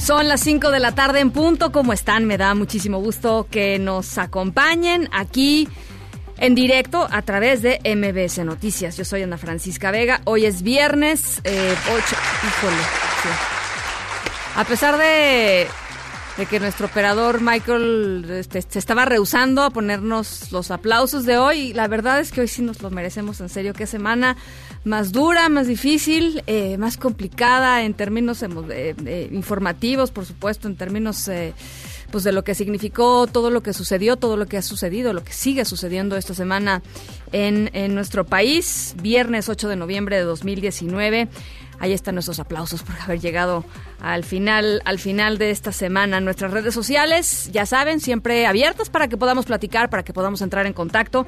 Son las 5 de la tarde en punto. ¿Cómo están? Me da muchísimo gusto que nos acompañen aquí en directo a través de MBS Noticias. Yo soy Ana Francisca Vega. Hoy es viernes eh, 8. Híjole. A pesar de, de que nuestro operador Michael este, se estaba rehusando a ponernos los aplausos de hoy, la verdad es que hoy sí nos lo merecemos en serio. Qué semana más dura, más difícil, eh, más complicada en términos eh, eh, informativos, por supuesto, en términos eh, pues de lo que significó todo lo que sucedió, todo lo que ha sucedido, lo que sigue sucediendo esta semana en, en nuestro país. Viernes 8 de noviembre de 2019. Ahí están nuestros aplausos por haber llegado al final, al final de esta semana. Nuestras redes sociales, ya saben, siempre abiertas para que podamos platicar, para que podamos entrar en contacto.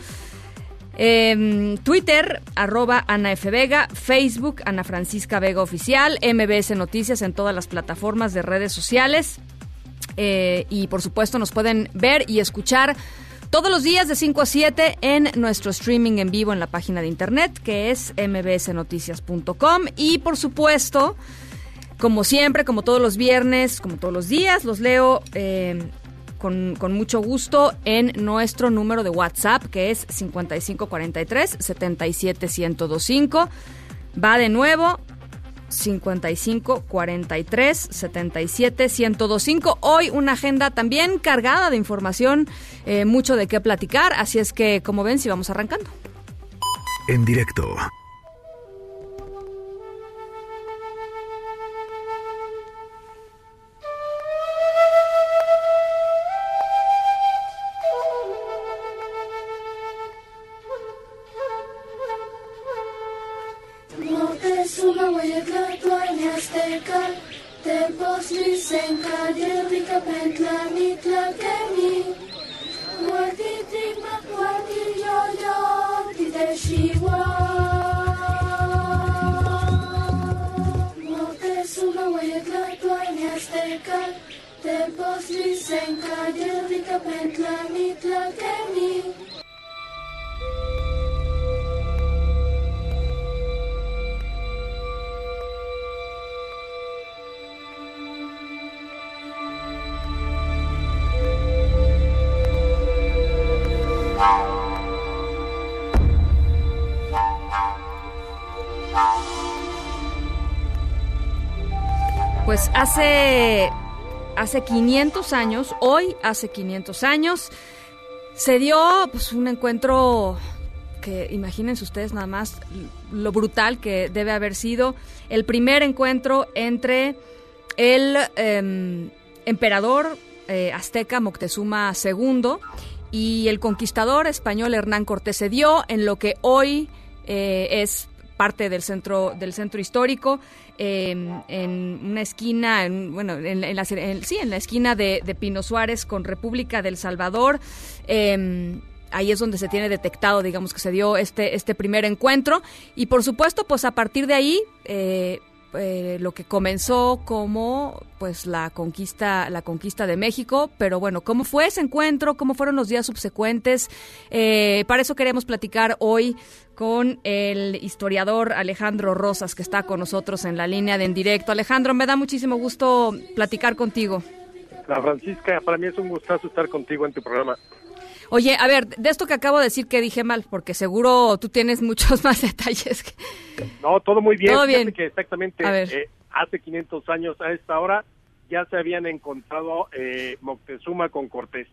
Em, Twitter, arroba Ana F. Vega, Facebook, Ana Francisca Vega Oficial, MBS Noticias en todas las plataformas de redes sociales. Eh, y por supuesto nos pueden ver y escuchar todos los días de 5 a 7 en nuestro streaming en vivo en la página de internet que es mbsnoticias.com y por supuesto como siempre, como todos los viernes, como todos los días, los leo eh, con, mucho gusto en nuestro número de WhatsApp, que es 5543-77125. Va de nuevo, 55 43 77 1025. Hoy una agenda también cargada de información, eh, mucho de qué platicar, así es que como ven, si vamos arrancando. En directo. Senka dear, pick up and learn it like any. What did they make? What did your dog? Did that she was? Senka dear, pick up and learn. Pues hace, hace 500 años, hoy hace 500 años, se dio pues, un encuentro que imagínense ustedes nada más lo brutal que debe haber sido. El primer encuentro entre el em, emperador eh, azteca Moctezuma II y el conquistador español Hernán Cortés se dio en lo que hoy eh, es parte del centro del centro histórico eh, en una esquina en, bueno en, la, sí en la esquina de, Pino Suárez con República del Salvador. Eh, ahí es donde se tiene detectado digamos que se dio este este primer encuentro. Y por supuesto pues a partir de ahí eh, eh, lo que comenzó como pues la conquista la conquista de México. Pero bueno cómo fue ese encuentro cómo fueron los días subsecuentes Eh, para eso queremos platicar hoy con el historiador Alejandro Rosas que está con nosotros en la línea de en directo. Alejandro me da muchísimo gusto platicar contigo. La Francisca, para mí es un gustazo estar contigo en tu programa. Oye, a ver, de esto que acabo de decir que dije mal, porque seguro tú tienes muchos más detalles. que- No, todo muy bien. Todo bien. que exactamente eh, hace 500 años a esta hora ya se habían encontrado eh, Moctezuma con Cortés.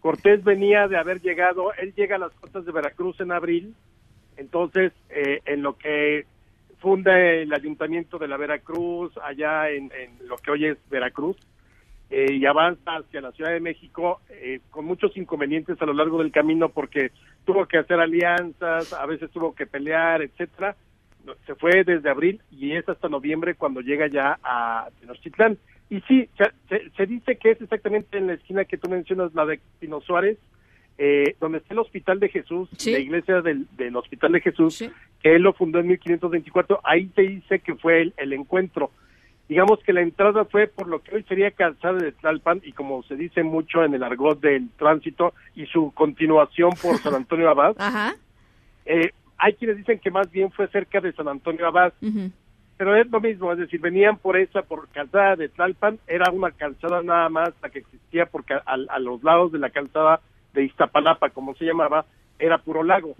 Cortés venía de haber llegado, él llega a las costas de Veracruz en abril, entonces eh, en lo que funda el ayuntamiento de la Veracruz, allá en, en lo que hoy es Veracruz, eh, y avanza hacia la Ciudad de México eh, con muchos inconvenientes a lo largo del camino porque tuvo que hacer alianzas, a veces tuvo que pelear, etcétera. se fue desde abril y es hasta noviembre cuando llega ya a Tenochtitlán. Y sí, se, se, dice que es exactamente en la esquina que tú mencionas, la de Pino Suárez, eh, donde está el Hospital de Jesús, la iglesia del, del Hospital de Jesús, que él lo fundó en 1524, ahí se dice que fue el, el encuentro digamos que la entrada fue por lo que hoy sería calzada de Tlalpan y como se dice mucho en el argot del tránsito y su continuación por San Antonio Abad, eh, hay quienes dicen que más bien fue cerca de San Antonio Abad, pero es lo mismo, es decir, venían por esa, por calzada de Tlalpan, era una calzada nada más la que existía porque a, a los lados de la calzada de Iztapalapa, como se llamaba, era puro lago.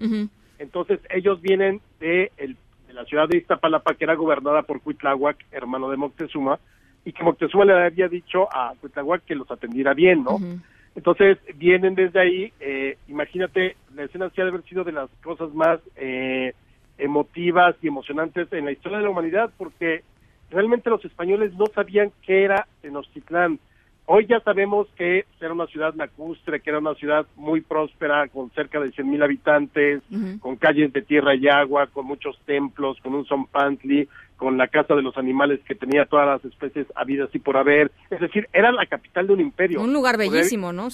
Entonces ellos vienen de el la ciudad de Iztapalapa, que era gobernada por Cuitláhuac, hermano de Moctezuma, y que Moctezuma le había dicho a Cuitláhuac que los atendiera bien, ¿no? Entonces vienen desde ahí, eh, imagínate, la escena sí ha de haber sido de las cosas más eh, emotivas y emocionantes en la historia de la humanidad, porque realmente los españoles no sabían qué era Tenochtitlán. Hoy ya sabemos que era una ciudad lacustre, que era una ciudad muy próspera, con cerca de 100.000 habitantes, con calles de tierra y agua, con muchos templos, con un zompantli, con la casa de los animales que tenía todas las especies habidas y por haber. Es decir, era la capital de un imperio. Un lugar bellísimo, ¿no?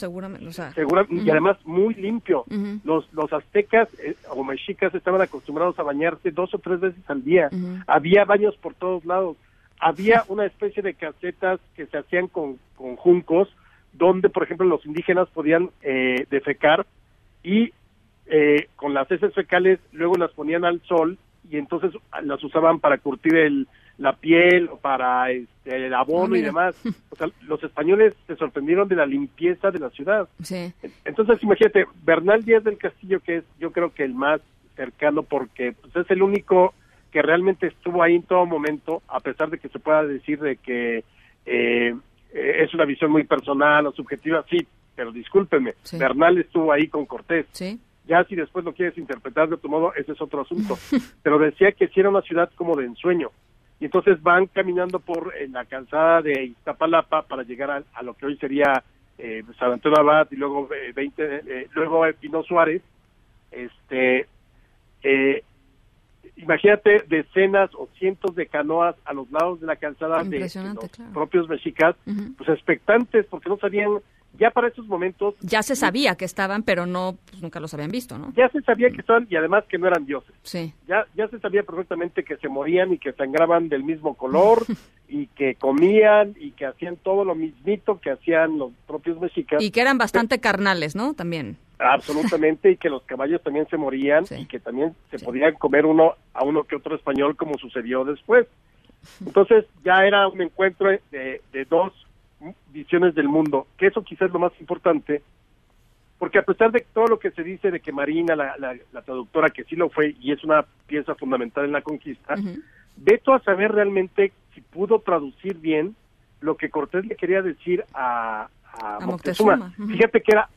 Seguramente. Y además muy limpio. los, los aztecas eh, o mexicas estaban acostumbrados a bañarse dos o tres veces al día. Había baños por todos lados había una especie de casetas que se hacían con, con juncos, donde, por ejemplo, los indígenas podían eh, defecar y eh, con las heces fecales luego las ponían al sol y entonces las usaban para curtir el, la piel o para este, el abono ah, y demás. O sea, los españoles se sorprendieron de la limpieza de la ciudad. Sí. Entonces, imagínate, Bernal Díaz del Castillo, que es yo creo que el más cercano porque pues, es el único que realmente estuvo ahí en todo momento, a pesar de que se pueda decir de que eh, es una visión muy personal o subjetiva, sí, pero discúlpeme, Bernal estuvo ahí con Cortés. Ya si después lo quieres interpretar de otro modo, ese es otro asunto. pero decía que sí era una ciudad como de ensueño. Y entonces van caminando por la calzada de Iztapalapa para llegar a, lo que hoy sería eh, San Antonio Abad y luego eh, 20, eh, luego Pino Suárez. Este, eh, imagínate decenas o cientos de canoas a los lados de la calzada de, los propios mexicas, pues expectantes porque no sabían, ya para esos momentos... Ya se sabía que estaban, pero no, pues nunca los habían visto, ¿no? Ya se sabía que estaban y además que no eran dioses. Sí. Ya, ya se sabía perfectamente que se morían y que sangraban del mismo color y que comían y que hacían todo lo mismito que hacían los propios mexicas. Y que eran bastante carnales, ¿no? También. Absolutamente, y que los caballos también se morían y que también se podían comer uno a uno que otro español como sucedió después. Entonces ya era un encuentro de, dos visiones del mundo, que eso quizás es lo más importante, porque a pesar de todo lo que se dice de que Marina, la, la, traductora, que sí lo fue y es una pieza fundamental en la conquista, veto a saber realmente si pudo traducir bien lo que Cortés le quería decir a, a, Moctezuma. Fíjate que era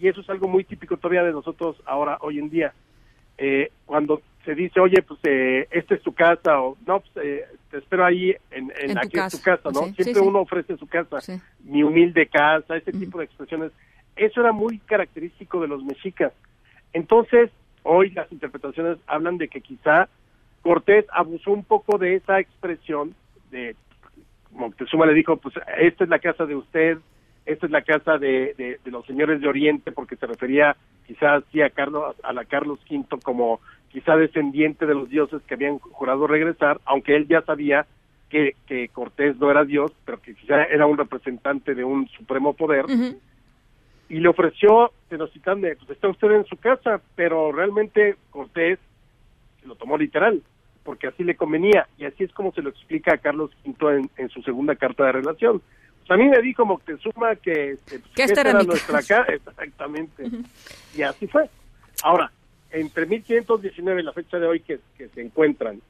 y eso es algo muy típico todavía de nosotros ahora, hoy en día. Eh, cuando se dice, oye, pues eh, esta es tu casa, o no, pues eh, te espero ahí, en, en, aquí es tu casa, ¿no? Siempre uno ofrece su casa, mi humilde casa, ese tipo de expresiones. Eso era muy característico de los mexicas. Entonces, hoy las interpretaciones hablan de que quizá Cortés abusó un poco de esa expresión, de Moctezuma le dijo, pues esta es la casa de usted, esta es la casa de, de, los señores de Oriente, porque se refería quizás sí a Carlos, a la Carlos V como quizá descendiente de los dioses que habían jurado regresar, aunque él ya sabía que, que Cortés no era dios, pero que quizá era un representante de un supremo poder, y le ofreció Tenochtitlan, pues está usted en su casa, pero realmente Cortés lo tomó literal, porque así le convenía, y así es como se lo explica a Carlos V en, en su segunda carta de relación a mí me dijo Moctezuma que, este, pues, que, esta era, nuestra casa, exactamente. Y así fue. Ahora, entre 1519 y la fecha de hoy que, se encuentran,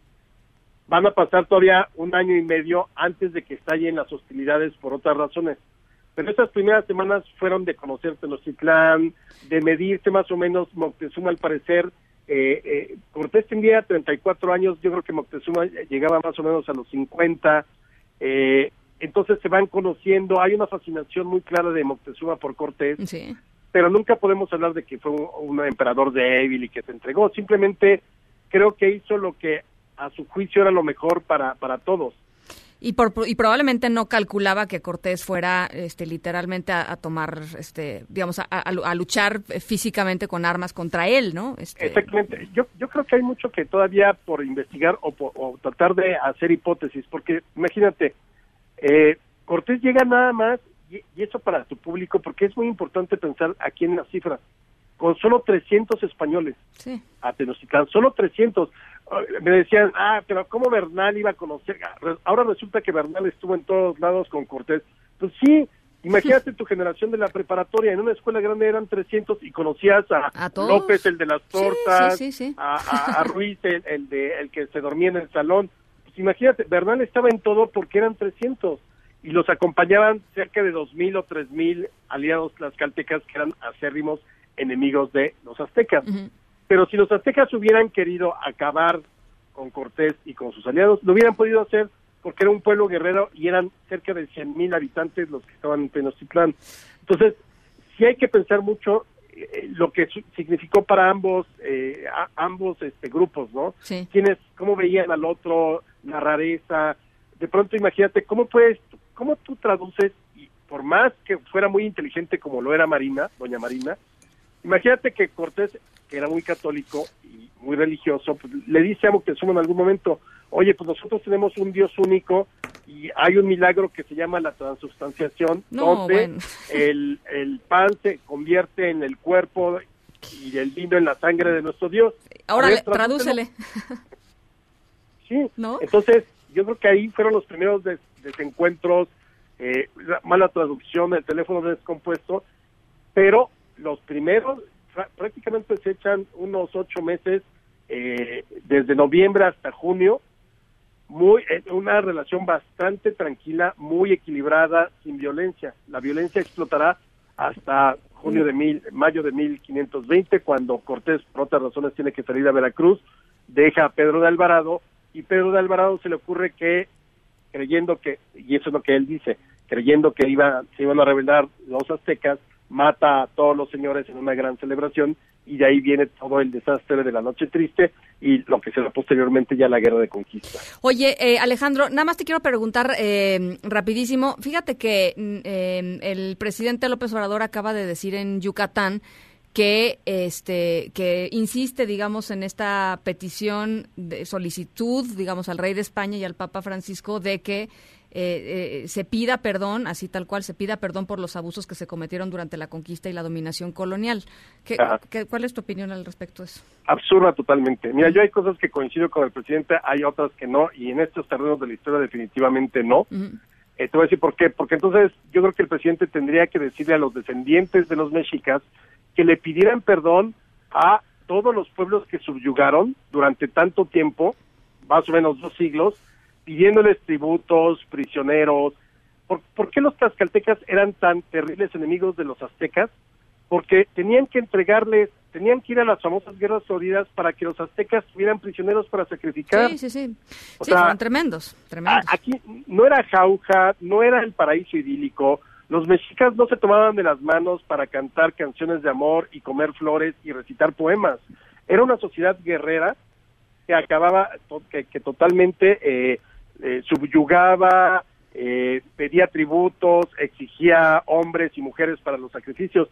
van a pasar todavía un año y medio antes de que estallen las hostilidades por otras razones. Pero esas primeras semanas fueron de conocer Tenochtitlán, de medirse más o menos Moctezuma al parecer. Eh, eh, Cortés tendría 34 años, yo creo que Moctezuma llegaba más o menos a los 50. Eh, entonces se van conociendo, hay una fascinación muy clara de Moctezuma por Cortés, pero nunca podemos hablar de que fue un, emperador débil y que se entregó, simplemente creo que hizo lo que a su juicio era lo mejor para, para todos. Y, por, y probablemente no calculaba que Cortés fuera este, literalmente a, tomar, este, digamos, a, luchar físicamente con armas contra él, ¿no? Este... Exactamente. Yo, yo creo que hay mucho que todavía por investigar o, o tratar de hacer hipótesis, porque imagínate, eh, Cortés llega nada más, y, y, eso para tu público, porque es muy importante pensar aquí en las cifras, con solo 300 españoles sí. a Tenochtitlán, solo 300 me decían, ah, pero ¿cómo Bernal iba a conocer? Ahora resulta que Bernal estuvo en todos lados con Cortés. Pues sí, imagínate tu generación de la preparatoria, en una escuela grande eran 300 y conocías a, López, el de las tortas, a, Ruiz, el, de, el que se dormía en el salón. Pues imagínate, Bernal estaba en todo porque eran 300 y los acompañaban cerca de 2.000 o 3.000 aliados tlaxcaltecas que eran acérrimos enemigos de los aztecas. Pero si los aztecas hubieran querido acabar con Cortés y con sus aliados, lo hubieran podido hacer porque era un pueblo guerrero y eran cerca de 100.000 habitantes los que estaban en Tenochtitlán. Entonces, sí hay que pensar mucho eh, lo que significó para ambos eh, ambos este, grupos, ¿no? Sí. Quienes, cómo veían al otro, la rareza. De pronto, imagínate, ¿cómo puedes, cómo tú traduces, y por más que fuera muy inteligente como lo era Marina, doña Marina, imagínate que Cortés que era muy católico y muy religioso, pues, le dice a Moctezuma en algún momento, oye, pues nosotros tenemos un Dios único y hay un milagro que se llama la transubstanciación, donde el, el pan se convierte en el cuerpo y el vino en la sangre de nuestro Dios. Ahora, tradúcele. Sí, entonces yo creo que ahí fueron los primeros desencuentros, eh, mala traducción, el teléfono descompuesto, pero los primeros prácticamente se echan unos ocho meses eh, desde noviembre hasta junio, muy eh, una relación bastante tranquila, muy equilibrada, sin violencia. La violencia explotará hasta junio de mil, mayo de 1520, cuando Cortés, por otras razones, tiene que salir a Veracruz, deja a Pedro de Alvarado, y Pedro de Alvarado se le ocurre que, creyendo que, y eso es lo que él dice, creyendo que iba, se iban a rebelar los aztecas, mata a todos los señores en una gran celebración y de ahí viene todo el desastre de la noche triste y lo que será posteriormente ya la guerra de conquista. Oye, eh, Alejandro, nada más te quiero preguntar eh, rapidísimo. Fíjate que eh, el presidente López Obrador acaba de decir en Yucatán que este que insiste digamos en esta petición de solicitud digamos al rey de España y al Papa Francisco de que eh, eh, se pida perdón, así tal cual, se pida perdón por los abusos que se cometieron durante la conquista y la dominación colonial. ¿Qué, cuál es tu opinión al respecto de eso? Absurda totalmente. Mira, yo hay cosas que coincido con el presidente, hay otras que no, y en estos terrenos de la historia definitivamente no. Eh, te voy a decir por qué. Porque entonces yo creo que el presidente tendría que decirle a los descendientes de los mexicas que le pidieran perdón a todos los pueblos que subyugaron durante tanto tiempo, más o menos dos siglos, pidiéndoles tributos, prisioneros. ¿Por, qué los tlaxcaltecas eran tan terribles enemigos de los aztecas? Porque tenían que entregarles, tenían que ir a las famosas guerras floridas para que los aztecas tuvieran prisioneros para sacrificar. Sí, sí, sí. sí, fueron tremendos, tremendos. Aquí no era jauja, no era el paraíso idílico. Los mexicas no se tomaban de las manos para cantar canciones de amor y comer flores y recitar poemas. Era una sociedad guerrera que acababa, que, que totalmente eh, eh, subyugaba, eh, pedía tributos, exigía hombres y mujeres para los sacrificios.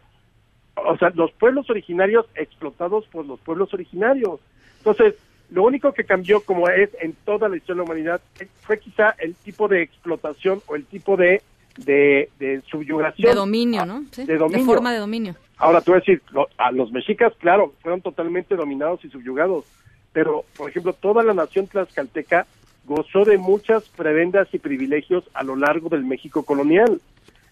O sea, los pueblos originarios explotados por los pueblos originarios. Entonces, lo único que cambió, como es en toda la historia de la humanidad, fue quizá el tipo de explotación o el tipo de, de, subyugación. De dominio, ¿no? De, dominio. de forma de dominio. Ahora, tú vas a decir, a los mexicas, claro, fueron totalmente dominados y subyugados, pero, por ejemplo, toda la nación tlaxcalteca gozó de muchas prebendas y privilegios a lo largo del México colonial.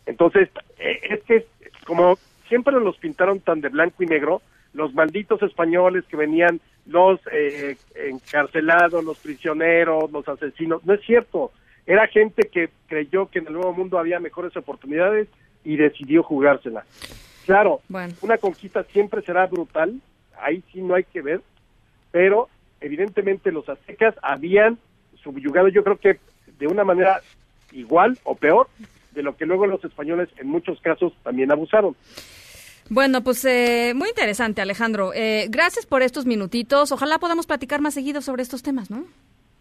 Entonces, eh, es que como siempre los pintaron tan de blanco y negro, los malditos españoles que venían, los eh, encarcelados, los prisioneros, los asesinos, no es cierto. Era gente que creyó que en el Nuevo Mundo había mejores oportunidades y decidió jugársela. Claro, una conquista siempre será brutal, ahí sí no hay que ver, pero evidentemente los aztecas habían subyugado yo creo que de una manera igual o peor de lo que luego los españoles en muchos casos también abusaron. Bueno, pues eh, muy interesante, Alejandro. Eh, gracias por estos minutitos. Ojalá podamos platicar más seguido sobre estos temas, ¿no?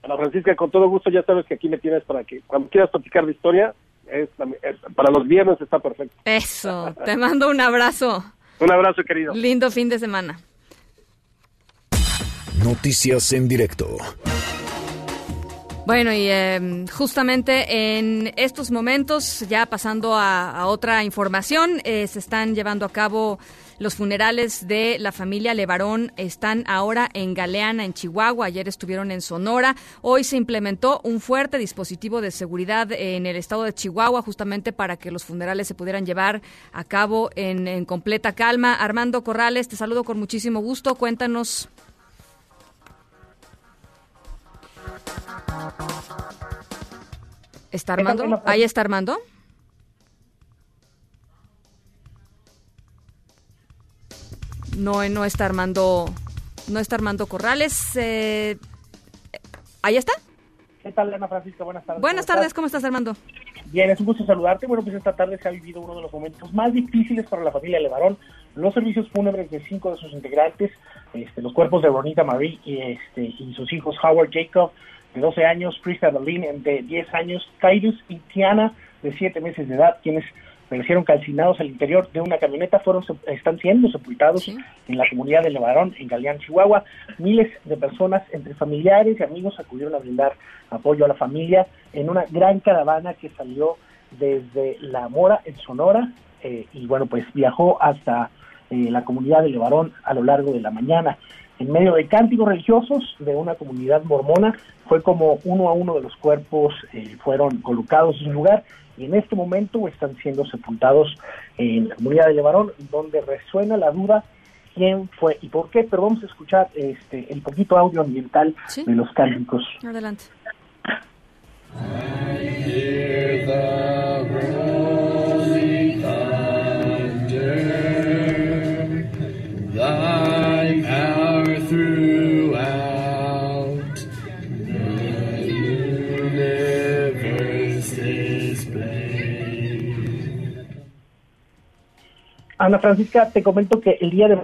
Ana Francisca, con todo gusto, ya sabes que aquí me tienes para que cuando quieras platicar de historia, es, es- para los viernes está perfecto. Eso, te mando un abrazo. Un abrazo, querido. Lindo fin de semana. Noticias en directo. Bueno, y eh, justamente en estos momentos, ya pasando a, a otra información, eh, se están llevando a cabo los funerales de la familia Levarón. Están ahora en Galeana, en Chihuahua. Ayer estuvieron en Sonora. Hoy se implementó un fuerte dispositivo de seguridad en el estado de Chihuahua, justamente para que los funerales se pudieran llevar a cabo en, en completa calma. Armando Corrales, te saludo con muchísimo gusto. Cuéntanos. ¿Está Armando? Ahí está Armando. No, no está Armando, no está Armando Corrales. Eh, ¿Ahí está? ¿Qué tal, Ana Francisca? Buenas tardes. Buenas ¿Cómo tardes, ¿cómo estás Armando? Bien, es un gusto saludarte. Bueno, pues esta tarde se ha vivido uno de los momentos más difíciles para la familia Levarón. Los servicios fúnebres de cinco de sus integrantes, este, los cuerpos de Bonita Marie y, este, y sus hijos Howard Jacob, de 12 años, Krista Berlin, de 10 años, Titus y Tiana, de 7 meses de edad, quienes perecieron calcinados al interior de una camioneta, fueron están siendo sepultados en la comunidad de Levarón, en Galeán, Chihuahua. Miles de personas, entre familiares y amigos, acudieron a brindar apoyo a la familia en una gran caravana que salió desde La Mora, en Sonora, eh, y bueno, pues viajó hasta eh, la comunidad de Levarón a lo largo de la mañana. En medio de cánticos religiosos de una comunidad mormona, fue como uno a uno de los cuerpos eh, fueron colocados en lugar y en este momento están siendo sepultados en la comunidad de Levarón, donde resuena la duda quién fue y por qué, pero vamos a escuchar este el poquito audio ambiental de los cánticos. Adelante. Ana Francisca, te comento que el día de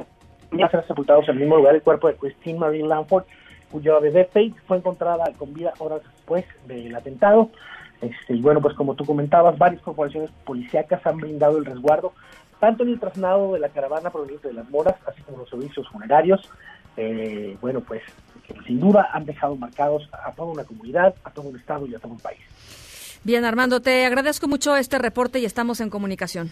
mañana serán sepultados en el mismo lugar el cuerpo de Christine Marie Lanford, cuya bebé Faith fue encontrada con vida horas después del atentado. Este, y bueno, pues como tú comentabas, varias corporaciones policíacas han brindado el resguardo, tanto en el traslado de la caravana proveniente de las moras, así como los servicios funerarios. Eh, bueno, pues sin duda han dejado marcados a toda una comunidad, a todo un estado y a todo un país. Bien, Armando, te agradezco mucho este reporte y estamos en comunicación.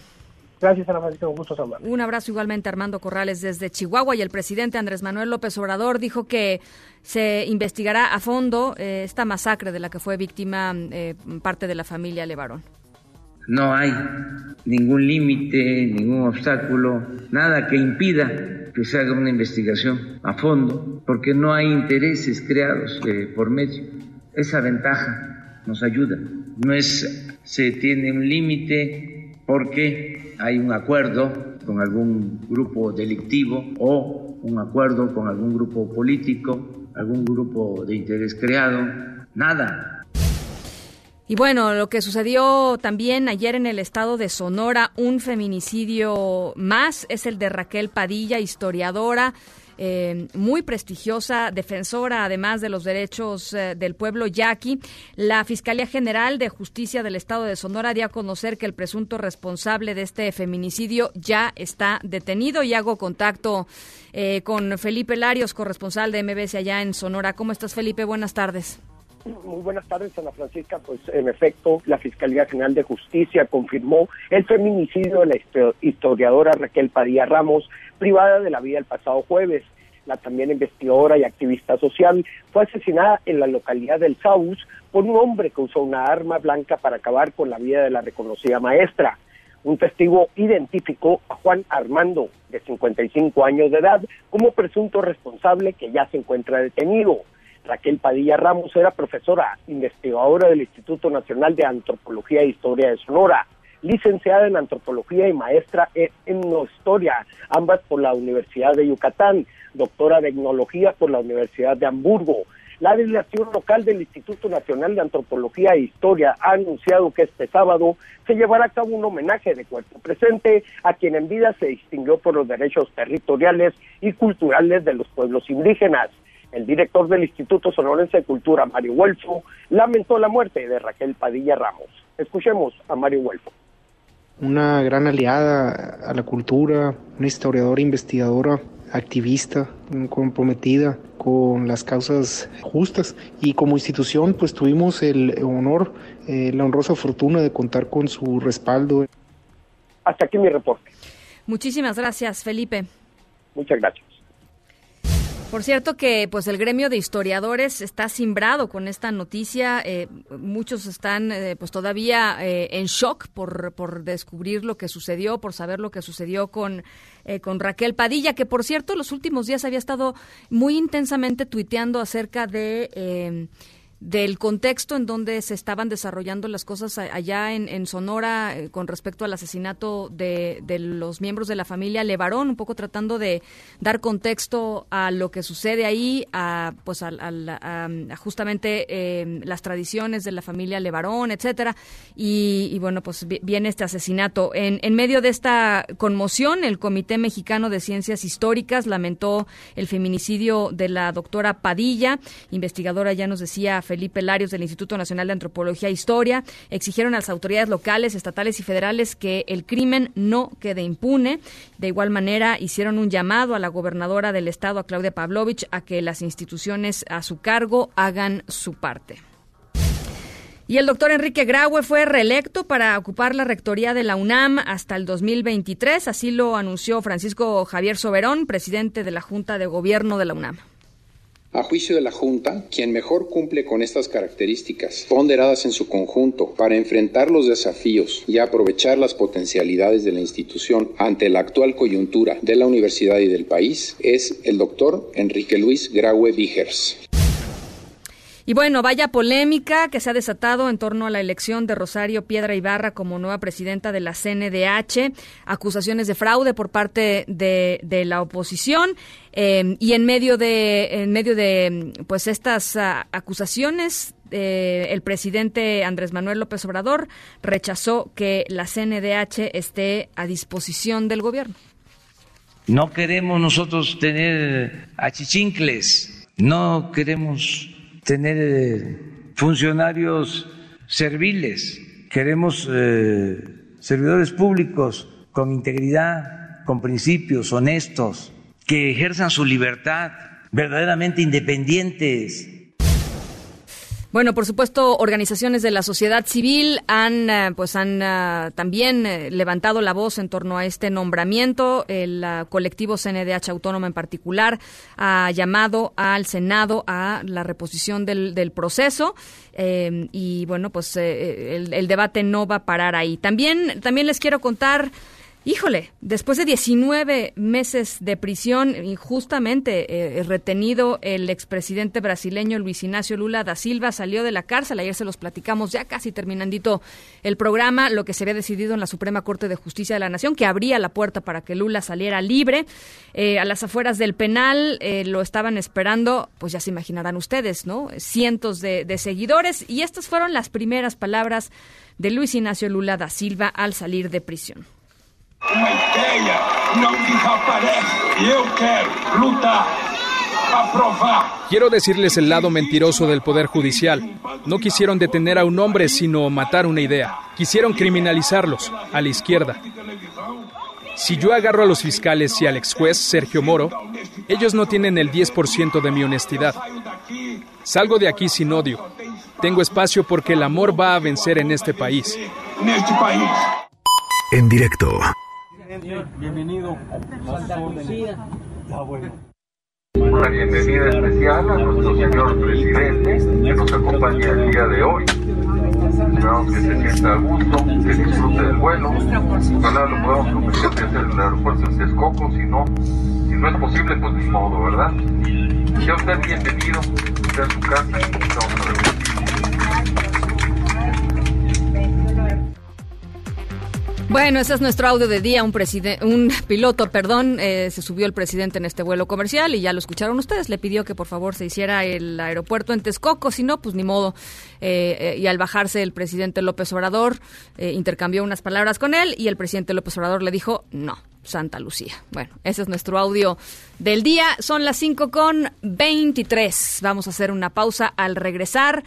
Gracias, Ana Francisca, un gusto saludar. Un abrazo igualmente, Armando Corrales, desde Chihuahua. Y el presidente Andrés Manuel López Obrador dijo que se investigará a fondo eh, esta masacre de la que fue víctima eh, parte de la familia Levarón. No hay ningún límite, ningún obstáculo, nada que impida que se haga una investigación a fondo, porque no hay intereses creados eh, por medio. Esa ventaja nos ayuda. No es se tiene un límite porque hay un acuerdo con algún grupo delictivo o un acuerdo con algún grupo político, algún grupo de interés creado. Nada, Y bueno, lo que sucedió también ayer en el estado de Sonora, un feminicidio más, es el de Raquel Padilla, historiadora. Eh, muy prestigiosa, defensora además de los derechos eh, del pueblo yaqui. La Fiscalía General de Justicia del Estado de Sonora dio a conocer que el presunto responsable de este feminicidio ya está detenido y hago contacto eh, con Felipe Larios, corresponsal de MBS allá en Sonora. ¿Cómo estás, Felipe? Buenas tardes. Muy buenas tardes, Ana Francisca. Pues en efecto, la Fiscalía General de Justicia confirmó el feminicidio de la histo- historiadora Raquel Padilla Ramos, privada de la vida el pasado jueves. La también investigadora y activista social fue asesinada en la localidad del Saus por un hombre que usó una arma blanca para acabar con la vida de la reconocida maestra. Un testigo identificó a Juan Armando, de 55 años de edad, como presunto responsable que ya se encuentra detenido. Raquel Padilla Ramos era profesora, investigadora del Instituto Nacional de Antropología e Historia de Sonora, licenciada en Antropología y maestra en Etnohistoria, ambas por la Universidad de Yucatán, doctora de Etnología por la Universidad de Hamburgo. La delegación local del Instituto Nacional de Antropología e Historia ha anunciado que este sábado se llevará a cabo un homenaje de cuerpo presente a quien en vida se distinguió por los derechos territoriales y culturales de los pueblos indígenas. El director del Instituto Sonorense de Cultura, Mario Huelfo, lamentó la muerte de Raquel Padilla Ramos. Escuchemos a Mario Huelfo. Una gran aliada a la cultura, una historiadora, investigadora, activista, comprometida con las causas justas y como institución pues tuvimos el honor, eh, la honrosa fortuna de contar con su respaldo. Hasta aquí mi reporte. Muchísimas gracias, Felipe. Muchas gracias. Por cierto que pues el gremio de historiadores está simbrado con esta noticia. Eh, muchos están eh, pues todavía eh, en shock por, por descubrir lo que sucedió, por saber lo que sucedió con, con Raquel Padilla, que por cierto los últimos días había estado muy intensamente tuiteando acerca de del contexto en donde se estaban desarrollando las cosas allá en, Sonora eh, con respecto al asesinato de, los miembros de la familia Levarón, un poco tratando de dar contexto a lo que sucede ahí, a, pues a, justamente eh, las tradiciones de la familia Levarón, etcétera. Y, bueno, pues viene este asesinato. En, en medio de esta conmoción, el Comité Mexicano de Ciencias Históricas lamentó el feminicidio de la doctora Padilla, investigadora, ya nos decía Felipe Larios del Instituto Nacional de Antropología e Historia, exigieron a las autoridades locales, estatales y federales que el crimen no quede impune. De igual manera, hicieron un llamado a la gobernadora del estado, a Claudia Pavlovich, a que las instituciones a su cargo hagan su parte. Y el doctor Enrique Graue fue reelecto para ocupar la rectoría de la UNAM hasta el 2023. Así lo anunció Francisco Javier Soberón, presidente de la Junta de Gobierno de la UNAM. A juicio de la Junta, quien mejor cumple con estas características, ponderadas en su conjunto, para enfrentar los desafíos y aprovechar las potencialidades de la institución ante la actual coyuntura de la universidad y del país, es el doctor Enrique Luis Graue Vigers. Y bueno, vaya polémica que se ha desatado en torno a la elección de Rosario Piedra Ibarra como nueva presidenta de la CNDH, acusaciones de fraude por parte de, la oposición eh, y en medio de en medio de pues estas ah, acusaciones eh, el presidente Andrés Manuel López Obrador rechazó que la CNDH esté a disposición del gobierno. No queremos nosotros tener achichincles, no queremos tener eh, funcionarios serviles, queremos eh, servidores públicos con integridad, con principios honestos, que ejerzan su libertad, verdaderamente independientes, bueno, por supuesto, organizaciones de la sociedad civil han, eh, pues, han eh, también eh, levantado la voz en torno a este nombramiento. El colectivo CNDH Autónoma en particular ha llamado al Senado a la reposición del, del proceso. y bueno, pues el, el debate no va a parar ahí. También, también les quiero contar Híjole, después de 19 meses de prisión, injustamente eh, retenido, el expresidente brasileño Luis Ignacio Lula da Silva salió de la cárcel. Ayer se los platicamos ya casi terminandito el programa, lo que se había decidido en la Suprema Corte de Justicia de la Nación, que abría la puerta para que Lula saliera libre. Eh, a las afueras del penal eh, lo estaban esperando, pues ya se imaginarán ustedes, ¿no? Cientos de, de seguidores. Y estas fueron las primeras palabras de Luis Ignacio Lula da Silva al salir de prisión. Uma ideia não desaparece e eu quero lutar. Quiero decirles el lado mentiroso del Poder Judicial. No quisieron detener a un hombre, sino matar una idea. Quisieron criminalizarlos, a la izquierda. Si yo agarro a los fiscales y al ex juez Sergio Moro, ellos no tienen el 10% de mi honestidad. Salgo de aquí sin odio. Tengo espacio porque el amor va a vencer en este país. En directo. Bienvenido. Una bienvenida especial a nuestro señor presidente que nos acompaña el día de hoy. Esperamos que se sienta a gusto, que disfrute del vuelo. Ojalá lo podamos convencer de hacer en el aeropuerto de Texcoco, si no, si no es posible, pues ni modo, ¿verdad? Sea usted bienvenido, usted a su casa y estamos a Bueno, ese es nuestro audio de día. Un, un piloto, perdón, eh, se subió el presidente en este vuelo comercial y ya lo escucharon ustedes. Le pidió que por favor se hiciera el aeropuerto en Texcoco, si no, pues ni modo. Eh, eh, y al bajarse el presidente López Obrador intercambió unas palabras con él y el presidente López Obrador le dijo no. Santa Lucía. Bueno, ese es nuestro audio del día. Son las 5 con 23. Vamos a hacer una pausa al regresar.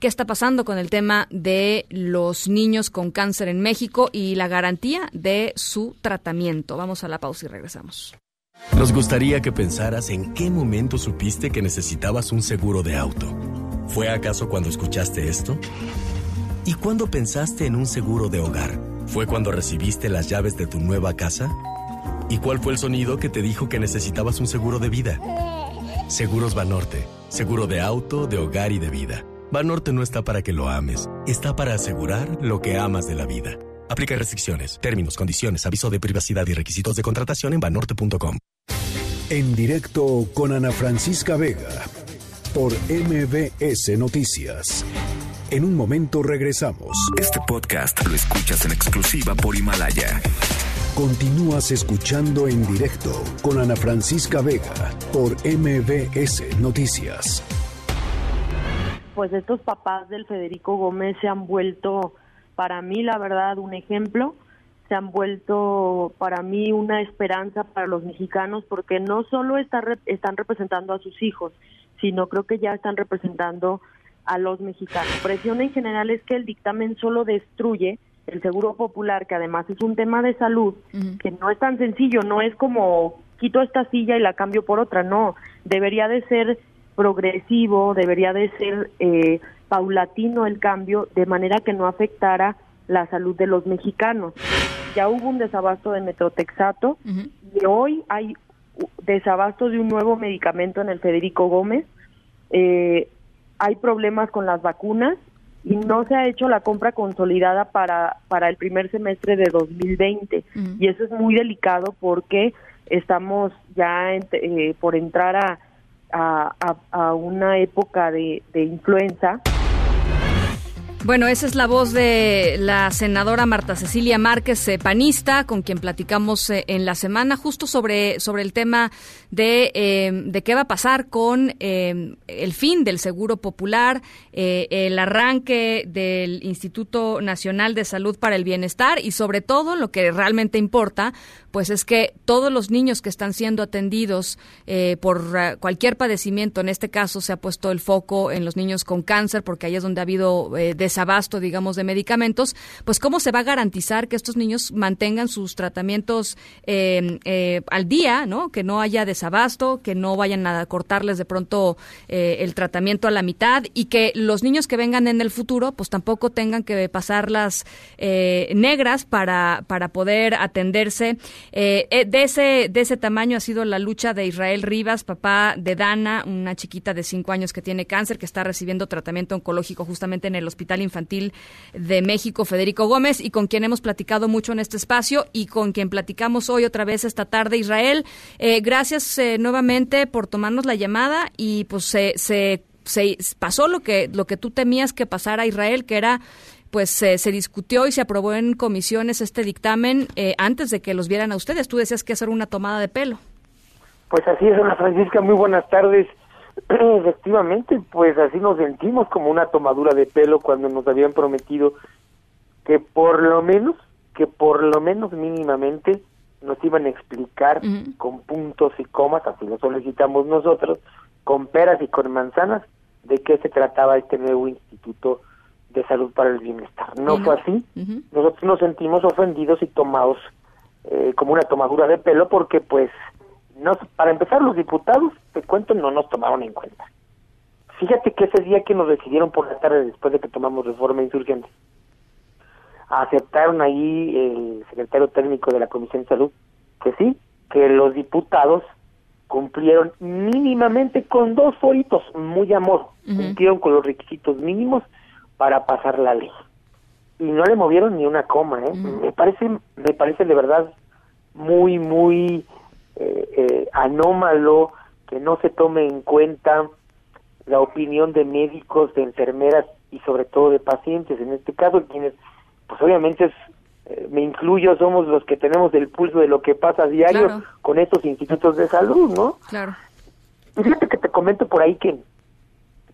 ¿Qué está pasando con el tema de los niños con cáncer en México y la garantía de su tratamiento? Vamos a la pausa y regresamos. Nos gustaría que pensaras en qué momento supiste que necesitabas un seguro de auto. ¿Fue acaso cuando escuchaste esto? ¿Y cuándo pensaste en un seguro de hogar? ¿Fue cuando recibiste las llaves de tu nueva casa? ¿Y cuál fue el sonido que te dijo que necesitabas un seguro de vida? Seguros Banorte. Seguro de auto, de hogar y de vida. Banorte no está para que lo ames, está para asegurar lo que amas de la vida. Aplica restricciones, términos, condiciones, aviso de privacidad y requisitos de contratación en banorte.com. En directo con Ana Francisca Vega por MBS Noticias. En un momento regresamos. Este podcast lo escuchas en exclusiva por Himalaya. Continúas escuchando en directo con Ana Francisca Vega por MBS Noticias. Pues estos papás del Federico Gómez se han vuelto para mí, la verdad, un ejemplo. Se han vuelto para mí una esperanza para los mexicanos porque no solo está, están representando a sus hijos, sino creo que ya están representando a los mexicanos. Presión en general es que el dictamen solo destruye el seguro popular, que además es un tema de salud, que no es tan sencillo, no es como quito esta silla y la cambio por otra, no, debería de ser progresivo, debería de ser eh, paulatino el cambio, de manera que no afectara la salud de los mexicanos. Ya hubo un desabasto de metrotexato y hoy hay desabasto de un nuevo medicamento en el Federico Gómez. Eh, hay problemas con las vacunas y no se ha hecho la compra consolidada para, para el primer semestre de 2020. Y eso es muy delicado porque estamos ya eh, por entrar a, a, una época de, de influenza. Bueno, esa es la voz de la senadora Marta Cecilia Márquez, eh, panista, con quien platicamos eh, en la semana, justo sobre, sobre el tema de, eh, de qué va a pasar con el fin del Seguro Popular, el arranque del Instituto Nacional de Salud para el Bienestar y sobre todo lo que realmente importa, pues es que todos los niños que están siendo atendidos por cualquier padecimiento, en este caso se ha puesto el foco en los niños con cáncer, porque ahí es donde ha habido desabasto, digamos, de medicamentos, pues cómo se va a garantizar que estos niños mantengan sus tratamientos eh, eh, al día, ¿no? Que no haya desabasto, que no vayan a cortarles de pronto eh, el tratamiento a la mitad y que los niños que vengan en el futuro, pues tampoco tengan que pasar las negras para, para poder atenderse. De, ese, de ese tamaño ha sido la lucha de Israel Rivas, papá de Dana, una chiquita de cinco años que tiene cáncer, que está recibiendo tratamiento oncológico justamente en el Hospital Infantil de México, Federico Gómez, y con quien hemos platicado mucho en este espacio y con quien platicamos hoy otra vez esta tarde, Israel. Eh, gracias eh, nuevamente por tomarnos la llamada y pues se, se, pasó lo que, lo que tú temías que pasara a Israel, que era pues se discutió y se aprobó en comisiones este dictamen eh, antes de que los vieran a ustedes. Tú decías que hacer una tomada de pelo. Pues así es, Ana Francisca, muy buenas tardes. Efectivamente, pues así nos sentimos como una tomadura de pelo cuando nos habían prometido que por lo menos, que por lo menos mínimamente nos iban a explicar con puntos y comas, así lo solicitamos nosotros, con peras y con manzanas, de qué se trataba este nuevo Instituto de Salud para el Bienestar. No fue así. Nosotros nos sentimos ofendidos y tomados eh, como una tomadura de pelo porque pues no, para empezar, los diputados, te cuento, no nos tomaron en cuenta. Fíjate que ese día que nos decidieron por la tarde, después de que tomamos reforma insurgente, aceptaron ahí el secretario técnico de la Comisión de Salud que sí, que los diputados cumplieron mínimamente con dos foritos, muy amor, cumplieron con los requisitos mínimos para pasar la ley. Y no le movieron ni una coma, ¿eh? Me parece, me parece de verdad muy, muy eh, eh, anómalo que no se tome en cuenta la opinión de médicos, de enfermeras y sobre todo de pacientes, en este caso quienes, pues obviamente eh, me incluyo, somos los que tenemos el pulso de lo que pasa a diario con estos institutos de salud, ¿no? Claro. Y fíjate que te comento por ahí que,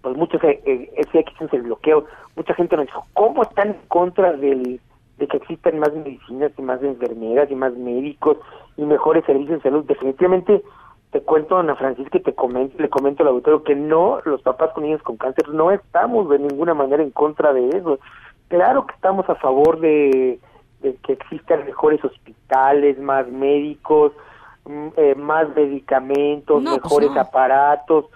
pues muchos, eh, ese el bloqueo, mucha gente nos dijo, ¿cómo están en contra del, de que existen más medicinas y más enfermeras y más médicos y mejores servicios de salud. Definitivamente te cuento, Ana Francisca, y te comento, le comento al auditorio que no, los papás con niños con cáncer no estamos de ninguna manera en contra de eso. Claro que estamos a favor de, de que existan mejores hospitales, más médicos, mm, eh, más medicamentos, No, pues mejores no. aparatos.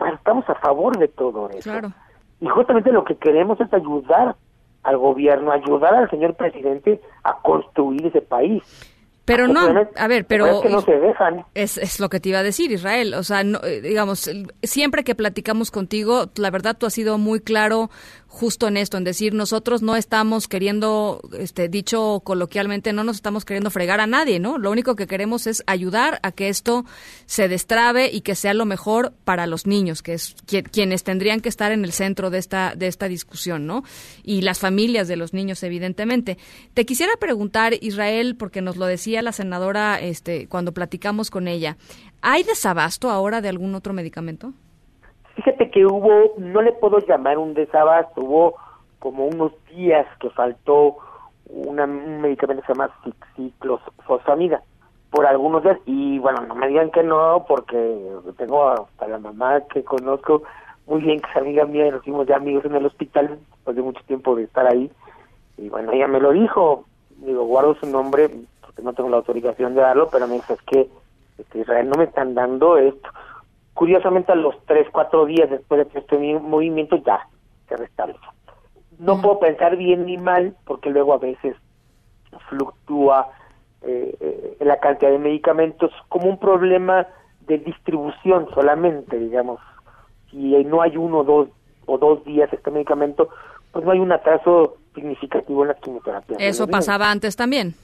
Bueno, estamos a favor de todo eso. Claro. Y justamente lo que queremos es ayudar al gobierno, ayudar al señor presidente a construir ese país. Pero no, a ver, pero... es que no se dejan. Es, es lo que te iba a decir, Israel. O sea, no, eh, digamos, siempre que platicamos contigo, la verdad tú has sido muy claro justo en esto, en decir, nosotros no estamos queriendo, este, dicho coloquialmente, no nos estamos queriendo fregar a nadie, ¿no? Lo único que queremos es ayudar a que esto se destrabe y que sea lo mejor para los niños, que es qui- quienes tendrían que estar en el centro de esta, de esta discusión, ¿no? Y las familias de los niños, evidentemente. Te quisiera preguntar, Israel, porque nos lo decía la senadora, este, cuando platicamos con ella, ¿hay desabasto ahora de algún otro medicamento? Fíjate que hubo, no le puedo llamar un desabasto, hubo como unos días que faltó una- un medicamento que se llama ciclofosfamida por algunos días y bueno, no me digan que no porque tengo hasta la mamá que conozco muy bien que es amiga mía y nos hicimos ya amigos en el hospital después de mucho tiempo de estar ahí y bueno, ella me lo dijo, digo, guardo su nombre porque no tengo la autorización de darlo, pero me dijo, es que este, Israel no me están dando esto. Curiosamente, a los tres, cuatro días después de este mi- movimiento ya se restablece. No puedo pensar bien ni mal, porque luego a veces fluctúa eh, eh, la cantidad de medicamentos como un problema de distribución solamente, digamos. Si no hay uno dos, o dos días este medicamento, pues no hay un atraso significativo en la quimioterapia. Eso pasaba antes también.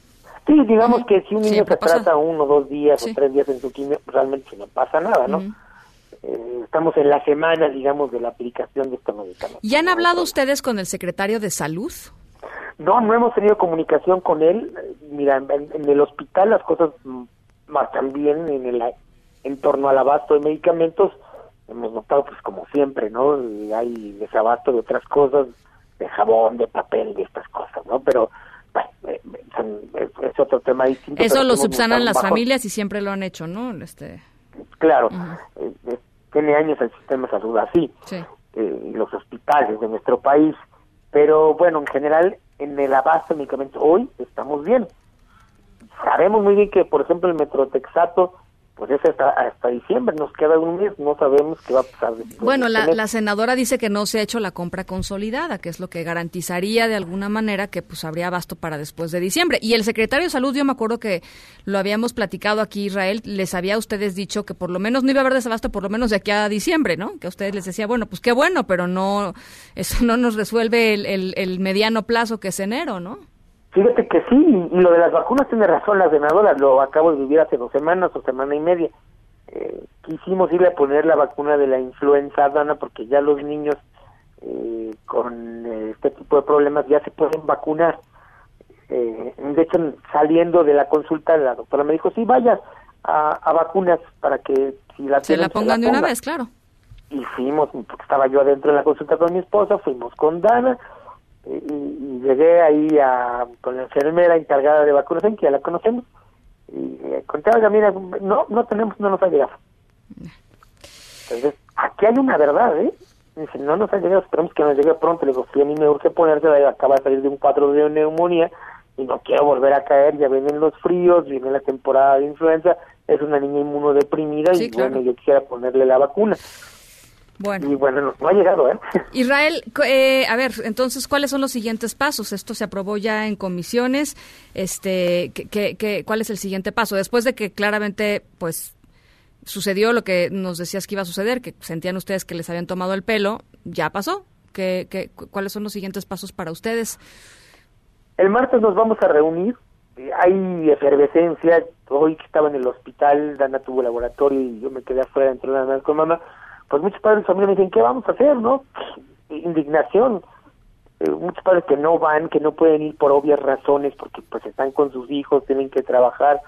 Sí, digamos que si un niño Siempre se pasa. trata uno, dos días Sí. o tres días en su quimio, realmente no pasa nada, ¿no? Eh, estamos en la semana, digamos, de la aplicación de este medicamento. ¿Y han hablado ustedes con el secretario de Salud? No, no hemos tenido comunicación con él. Eh, Mira, en, en el hospital las cosas marchan bien en, el, en torno al abasto de medicamentos. Hemos notado, pues como siempre, ¿no? Hay desabasto de otras cosas, de jabón, de papel, de estas cosas, ¿no? Pero bueno, eh, son- es, es otro tema distinto. Eso lo subsanan las familias y siempre lo han hecho, ¿no? Este, Claro, eh, eh, tiene años el sistema de salud así, sí. eh, los hospitales de nuestro país, pero bueno, en general, en el abasto de medicamentos hoy estamos bien. Sabemos muy bien que, por ejemplo, el metrotexato, pues es hasta, hasta diciembre, nos queda un mes, no sabemos qué va a pasar después. Bueno, de la, este mes. la senadora dice que no se ha hecho la compra consolidada, que es lo que garantizaría de alguna manera que pues habría abasto para después de diciembre. Y el secretario de Salud, yo me acuerdo que lo habíamos platicado aquí, Israel, les había a ustedes dicho que por lo menos no iba a haber desabasto por lo menos de aquí a diciembre, ¿no? Que a ustedes les decía, bueno, pues qué bueno, pero no, eso no nos resuelve el, el- el mediano plazo que es enero, ¿no? Fíjate que sí, y, y lo de las vacunas tiene razón la senadora, lo acabo de vivir hace dos semanas o semana y media. Eh, quisimos irle a poner la vacuna de la influenza, Dana, porque ya los niños eh, con eh, este tipo de problemas ya se pueden vacunar. Eh, de hecho, saliendo de la consulta, la doctora me dijo, sí, vaya a, a vacunas para que si la Se la tienen, pongan de una pongan". vez, claro. y fuimos, porque estaba yo adentro de la consulta con mi esposa, fuimos con Dana y, y llegué ahí a, con la enfermera encargada de vacunación, que ya la conocemos, y eh, conté, oiga, mira, no, no tenemos, no nos ha llegado. Entonces, aquí hay una verdad, ¿eh? Dice, no nos ha llegado, esperemos que nos llegue pronto. Le digo, sí, a mí me urge ponerse, acaba de salir de un cuadro de neumonía y no quiero volver a caer, ya vienen los fríos, viene la temporada de influenza, es una niña inmunodeprimida Sí, y claro. bueno, yo quisiera ponerle la vacuna. Bueno. Y bueno, no, ha llegado, ¿eh? Israel, eh, a ver, entonces, ¿cuáles son los siguientes pasos? Esto se aprobó ya en comisiones. Este, ¿qué, qué- qué- cuál es el siguiente paso? Después de que claramente, pues, sucedió lo que nos decías que iba a suceder, que sentían ustedes que les habían tomado el pelo, ya pasó. ¿Qué, qué, cu- ¿Cuáles son los siguientes pasos para ustedes? El martes nos vamos a reunir. Hay efervescencia. Hoy que estaba en el hospital, Dana tuvo laboratorio y yo me quedé afuera dentro de la con mamá. Pues muchos padres de familia me dicen, ¿qué vamos a hacer, no? Indignación. Eh, muchos padres que no van, que no pueden ir por obvias razones, porque pues están con sus hijos, tienen que trabajar.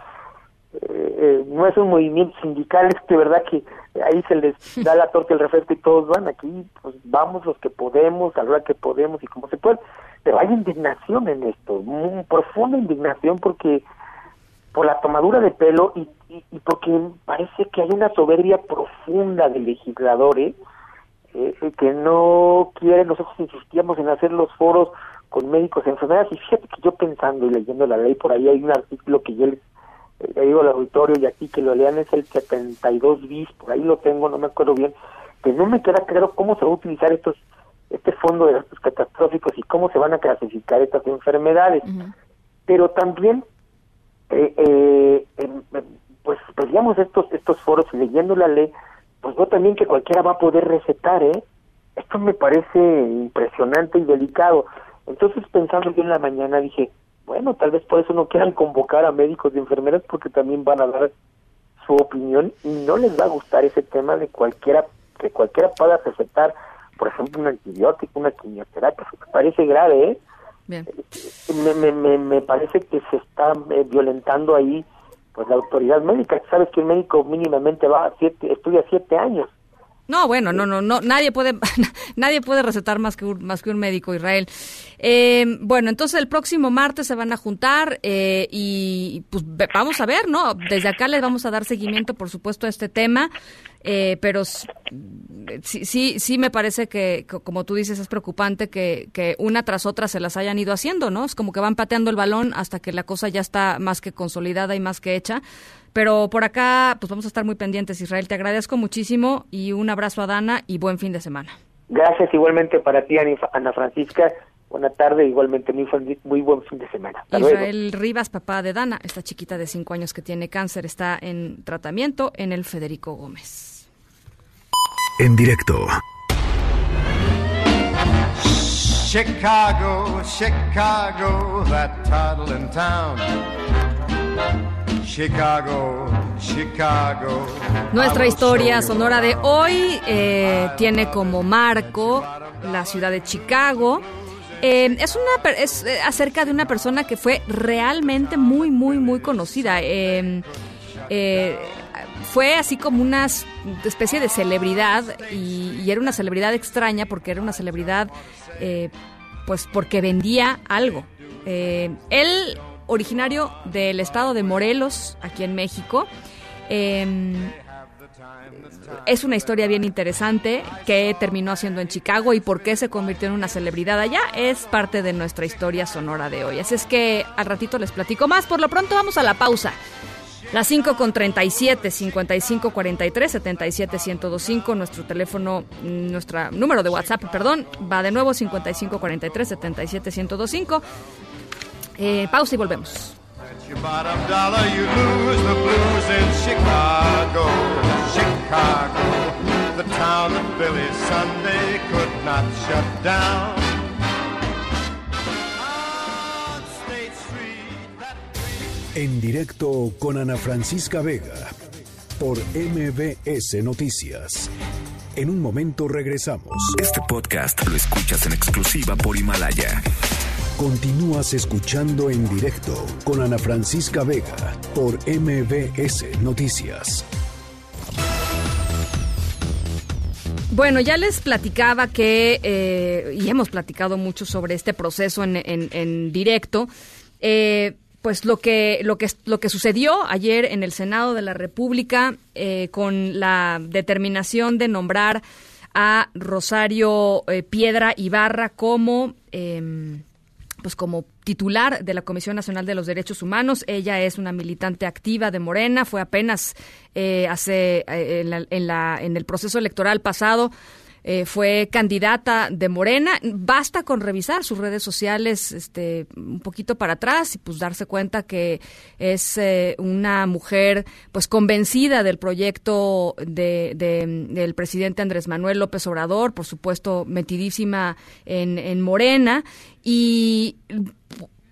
eh, no es un movimiento sindical, es de verdad que ahí se les da la torta el refresco y todos van aquí, pues vamos los que podemos, a la hora que podemos y como se puede. Pero hay indignación en esto, muy profunda indignación porque por la tomadura de pelo y, y, y porque parece que hay una soberbia profunda de legisladores eh, que no quieren, nosotros insistíamos en hacer los foros con médicos y enfermeras y fíjate que yo pensando y leyendo la ley por ahí hay un artículo que yo les le digo al auditorio y aquí que lo lean es el 72 bis, por ahí lo tengo, no me acuerdo bien, que no me queda claro cómo se va a utilizar estos este fondo de gastos catastróficos y cómo se van a clasificar estas enfermedades. Pero también, eh, eh, em, em, pues, pues digamos estos estos foros leyendo la ley, pues no también que cualquiera va a poder recetar, ¿eh? Esto me parece impresionante y delicado. Entonces pensando yo en la mañana dije, bueno, tal vez por eso no quieran convocar a médicos y enfermeras porque también van a dar su opinión y no les va a gustar ese tema de cualquiera que cualquiera pueda recetar, por ejemplo, un antibiótico, una quimioterapia, parece grave, ¿eh? Me, me, me, me parece que se está eh, violentando ahí pues la autoridad médica. Sabes que un médico mínimamente va a siete, estudia siete años. No, bueno, no, no, no, nadie puede, nadie puede recetar más que un, más que un médico, Israel. Eh, bueno, entonces el próximo martes se van a juntar eh, y pues vamos a ver, ¿no? Desde acá les vamos a dar seguimiento, por supuesto, a este tema, eh, pero sí, sí, sí me parece que, como tú dices, es preocupante que, que una tras otra se las hayan ido haciendo, ¿no? Es como que van pateando el balón hasta que la cosa ya está más que consolidada y más que hecha. Pero por acá, pues vamos a estar muy pendientes, Israel. Te agradezco muchísimo y un abrazo a Dana y buen fin de semana. Gracias igualmente para ti, Ana Francisca. Buena tarde, igualmente muy, muy buen fin de semana. Hasta Israel Rivas, papá de Dana, esta chiquita de cinco años que tiene cáncer, está en tratamiento en el Federico Gómez. En directo. Chicago, Chicago, that toddling town. Chicago, Chicago. Nuestra historia sonora de hoy eh, tiene como marco la ciudad de Chicago. Eh, es una es acerca de una persona que fue realmente muy muy muy conocida. Eh, fue así como una especie de celebridad y, y, era una celebridad extraña porque era una celebridad pues porque vendía algo. él originario del estado de Morelos, aquí en México. Eh, es una historia bien interesante que terminó haciendo en Chicago y por qué se convirtió en una celebridad allá es parte de nuestra historia sonora de hoy. Así es que al ratito les platico más. Por lo pronto vamos a la pausa. Las 5 con 37, 55 43, 77 1025, nuestro teléfono, nuestro número de WhatsApp, perdón, va de nuevo 55 43, 77 1025. Eh, pausa y volvemos. En directo con Ana Francisca Vega por MBS Noticias. En un momento regresamos. Este podcast lo escuchas en exclusiva por Himalaya. Continúas escuchando en directo con Ana Francisca Vega por MBS Noticias. Bueno, ya les platicaba que, eh, y hemos platicado mucho sobre este proceso en, en, directo, eh, pues lo que, lo, que, lo que sucedió ayer en el Senado de la República eh, con la determinación de nombrar a Rosario eh, Piedra Ibarra como em, pues como titular de la Comisión Nacional de los Derechos Humanos. Ella es una militante activa de Morena, fue apenas eh, hace eh, en, la, en, la, en, el proceso electoral pasado. Eh, fue candidata de Morena. Basta con revisar sus redes sociales este, un poquito para atrás y pues darse cuenta que es eh, una mujer pues convencida del proyecto de, de, del presidente Andrés Manuel López Obrador, por supuesto metidísima en, en Morena y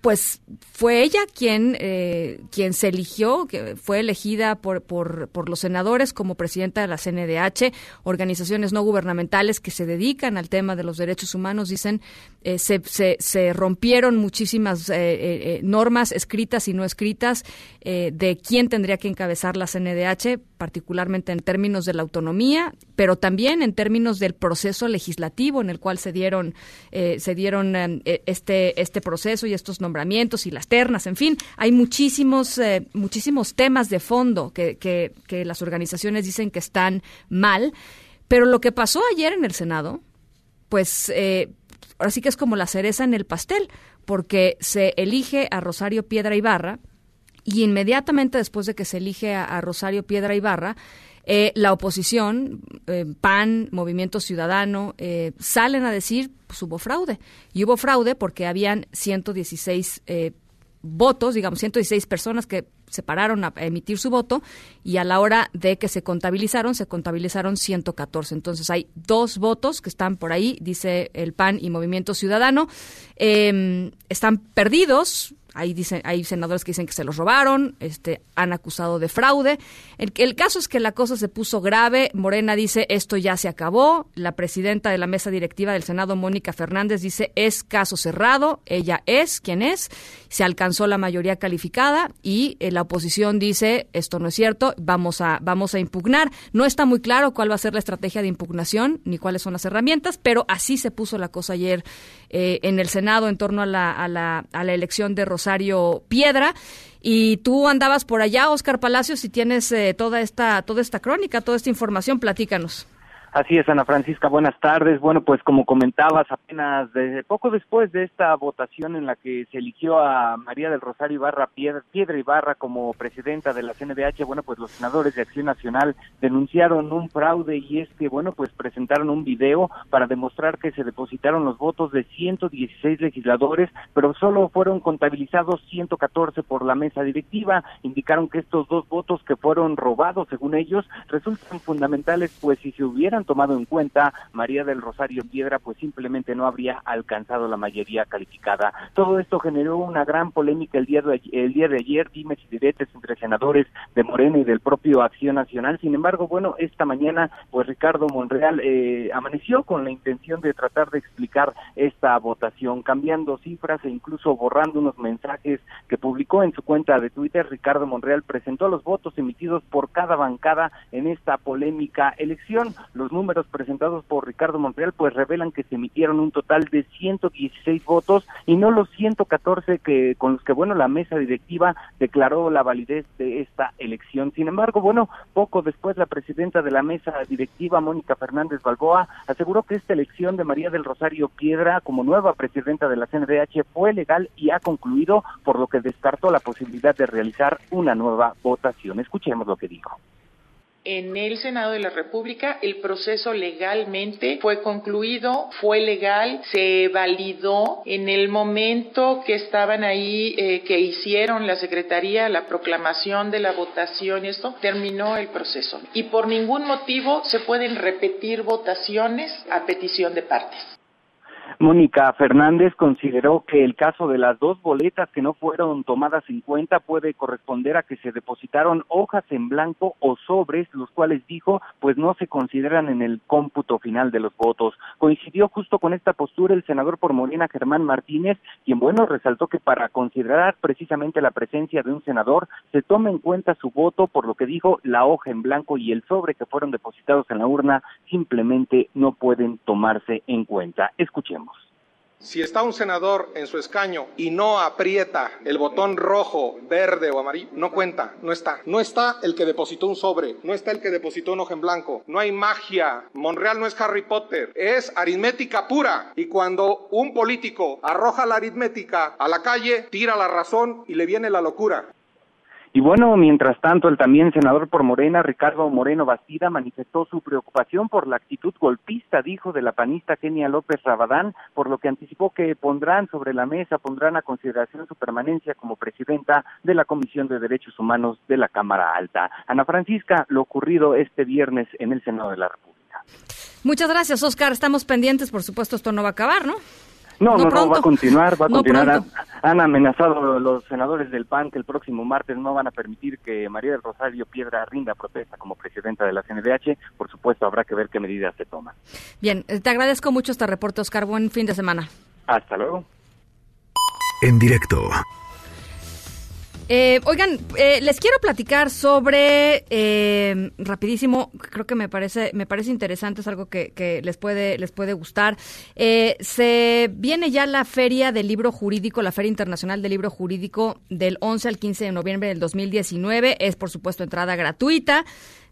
pues fue ella quien, eh, quien se eligió, que fue elegida por, por, por, los senadores como presidenta de la CNDH, organizaciones no gubernamentales que se dedican al tema de los derechos humanos, dicen eh, se, se, rompieron muchísimas eh, normas escritas y no escritas de quién tendría que encabezar la CNDH, particularmente en términos de la autonomía, pero también en términos del proceso legislativo en el cual se dieron, se dieron este, este proceso y estos nombramientos y las ternas, en fin, hay muchísimos, muchísimos temas de fondo que, que, que las organizaciones dicen que están mal. Pero lo que pasó ayer en el Senado, pues eh, ahora sí que es como la cereza en el pastel, porque se elige a Rosario Piedra Ibarra y inmediatamente después de que se elige a, Rosario Piedra Ibarra, eh, la oposición, eh, PAN, Movimiento Ciudadano, salen a decir, pues hubo fraude. Y hubo fraude porque habían 116 votos, digamos, 116 personas que se pararon a emitir su voto y a la hora de que se contabilizaron, se contabilizaron 114. Entonces hay dos votos que están por ahí, dice el PAN y Movimiento Ciudadano. Em, están perdidos, hay, dicen, hay senadores que dicen que se los robaron, este, han acusado de fraude. El, el caso es que la cosa se puso grave. Morena dice esto ya se acabó. La presidenta de la mesa directiva del Senado, Mónica Fernández, dice es caso cerrado. Ella es quien es. Se alcanzó la mayoría calificada y eh, la oposición dice esto no es cierto. Vamos a vamos a impugnar. No está muy claro cuál va a ser la estrategia de impugnación ni cuáles son las herramientas, pero así se puso la cosa ayer eh, en el Senado en torno a la, a la, a la elección de Rosario Piedra. Y tú andabas por allá, Oscar Palacios, y tienes eh, toda esta toda esta crónica, toda esta información, platícanos. Así es, Ana Francisca, buenas tardes. Bueno, pues como comentabas, apenas desde poco después de esta votación en la que se eligió a María del Rosario Ibarra Piedra, Piedra Ibarra como presidenta de la CNDH, bueno, pues los senadores de Acción Nacional denunciaron un fraude y es que, bueno, pues presentaron un video para demostrar que se depositaron los votos de 116 legisladores, pero solo fueron contabilizados 114 por la mesa directiva. Indicaron que estos dos votos que fueron robados, según ellos, resultan fundamentales, pues si se hubieran tomado en cuenta María del Rosario Piedra, pues simplemente no habría alcanzado la mayoría calificada. Todo esto generó una gran polémica el día de, el día de ayer, dimes y diretes entre senadores de Morena y del propio Acción Nacional. Sin embargo, bueno, esta mañana, pues Ricardo Monreal eh, amaneció con la intención de tratar de explicar esta votación, cambiando cifras e incluso borrando unos mensajes que publicó en su cuenta de Twitter. Ricardo Monreal presentó los votos emitidos por cada bancada en esta polémica elección. Los números presentados por Ricardo Montreal pues revelan que se emitieron un total de 116 votos y no los 114 que con los que bueno la mesa directiva declaró la validez de esta elección. Sin embargo, bueno, poco después la presidenta de la mesa directiva Mónica Fernández Balboa aseguró que esta elección de María del Rosario Piedra como nueva presidenta de la CNDH fue legal y ha concluido, por lo que descartó la posibilidad de realizar una nueva votación. Escuchemos lo que dijo en el Senado de la República. El proceso legalmente fue concluido, fue legal, se validó en el momento que estaban ahí, eh, que hicieron la Secretaría, la proclamación de la votación y esto, terminó el proceso. Y por ningún motivo se pueden repetir votaciones a petición de partes. Mónica Fernández consideró que el caso de las dos boletas que no fueron tomadas en cuenta puede corresponder a que se depositaron hojas en blanco o sobres, los cuales dijo, pues no se consideran en el cómputo final de los votos. Coincidió justo con esta postura el senador por Morena Germán Martínez, quien bueno resaltó que para considerar precisamente la presencia de un senador se toma en cuenta su voto, por lo que dijo la hoja en blanco y el sobre que fueron depositados en la urna simplemente no pueden tomarse en cuenta. Si está un senador en su escaño y no aprieta el botón rojo, verde o amarillo, no cuenta, no está. No está el que depositó un sobre, no está el que depositó un hoja en blanco. No hay magia. Monreal no es Harry Potter, es aritmética pura. Y cuando un político arroja la aritmética a la calle, tira la razón y le viene la locura. Y bueno, mientras tanto, el también senador por Morena, Ricardo Moreno Bastida, manifestó su preocupación por la actitud golpista, dijo, de la panista Kenia López Rabadán, por lo que anticipó que pondrán sobre la mesa, pondrán a consideración su permanencia como presidenta de la Comisión de Derechos Humanos de la Cámara Alta. Ana Francisca, lo ocurrido este viernes en el Senado de la República. Muchas gracias, Oscar. Estamos pendientes, por supuesto, esto no va a acabar, ¿no? No, no, no, va a continuar, va a continuar. Han, amenazado los senadores del PAN que el próximo martes no van a permitir que María del Rosario Piedra rinda protesta como presidenta de la CNDH. Por supuesto, habrá que ver qué medidas se toman. Bien, te agradezco mucho este reporte, Oscar. Buen fin de semana. Hasta luego. En directo. Eh, oigan, eh, les quiero platicar sobre eh, rapidísimo. Creo que me parece me parece interesante, es algo que, que les puede les puede gustar. Eh, se viene ya la feria del libro jurídico, la feria internacional del libro jurídico del 11 al 15 de noviembre del 2019. Es por supuesto entrada gratuita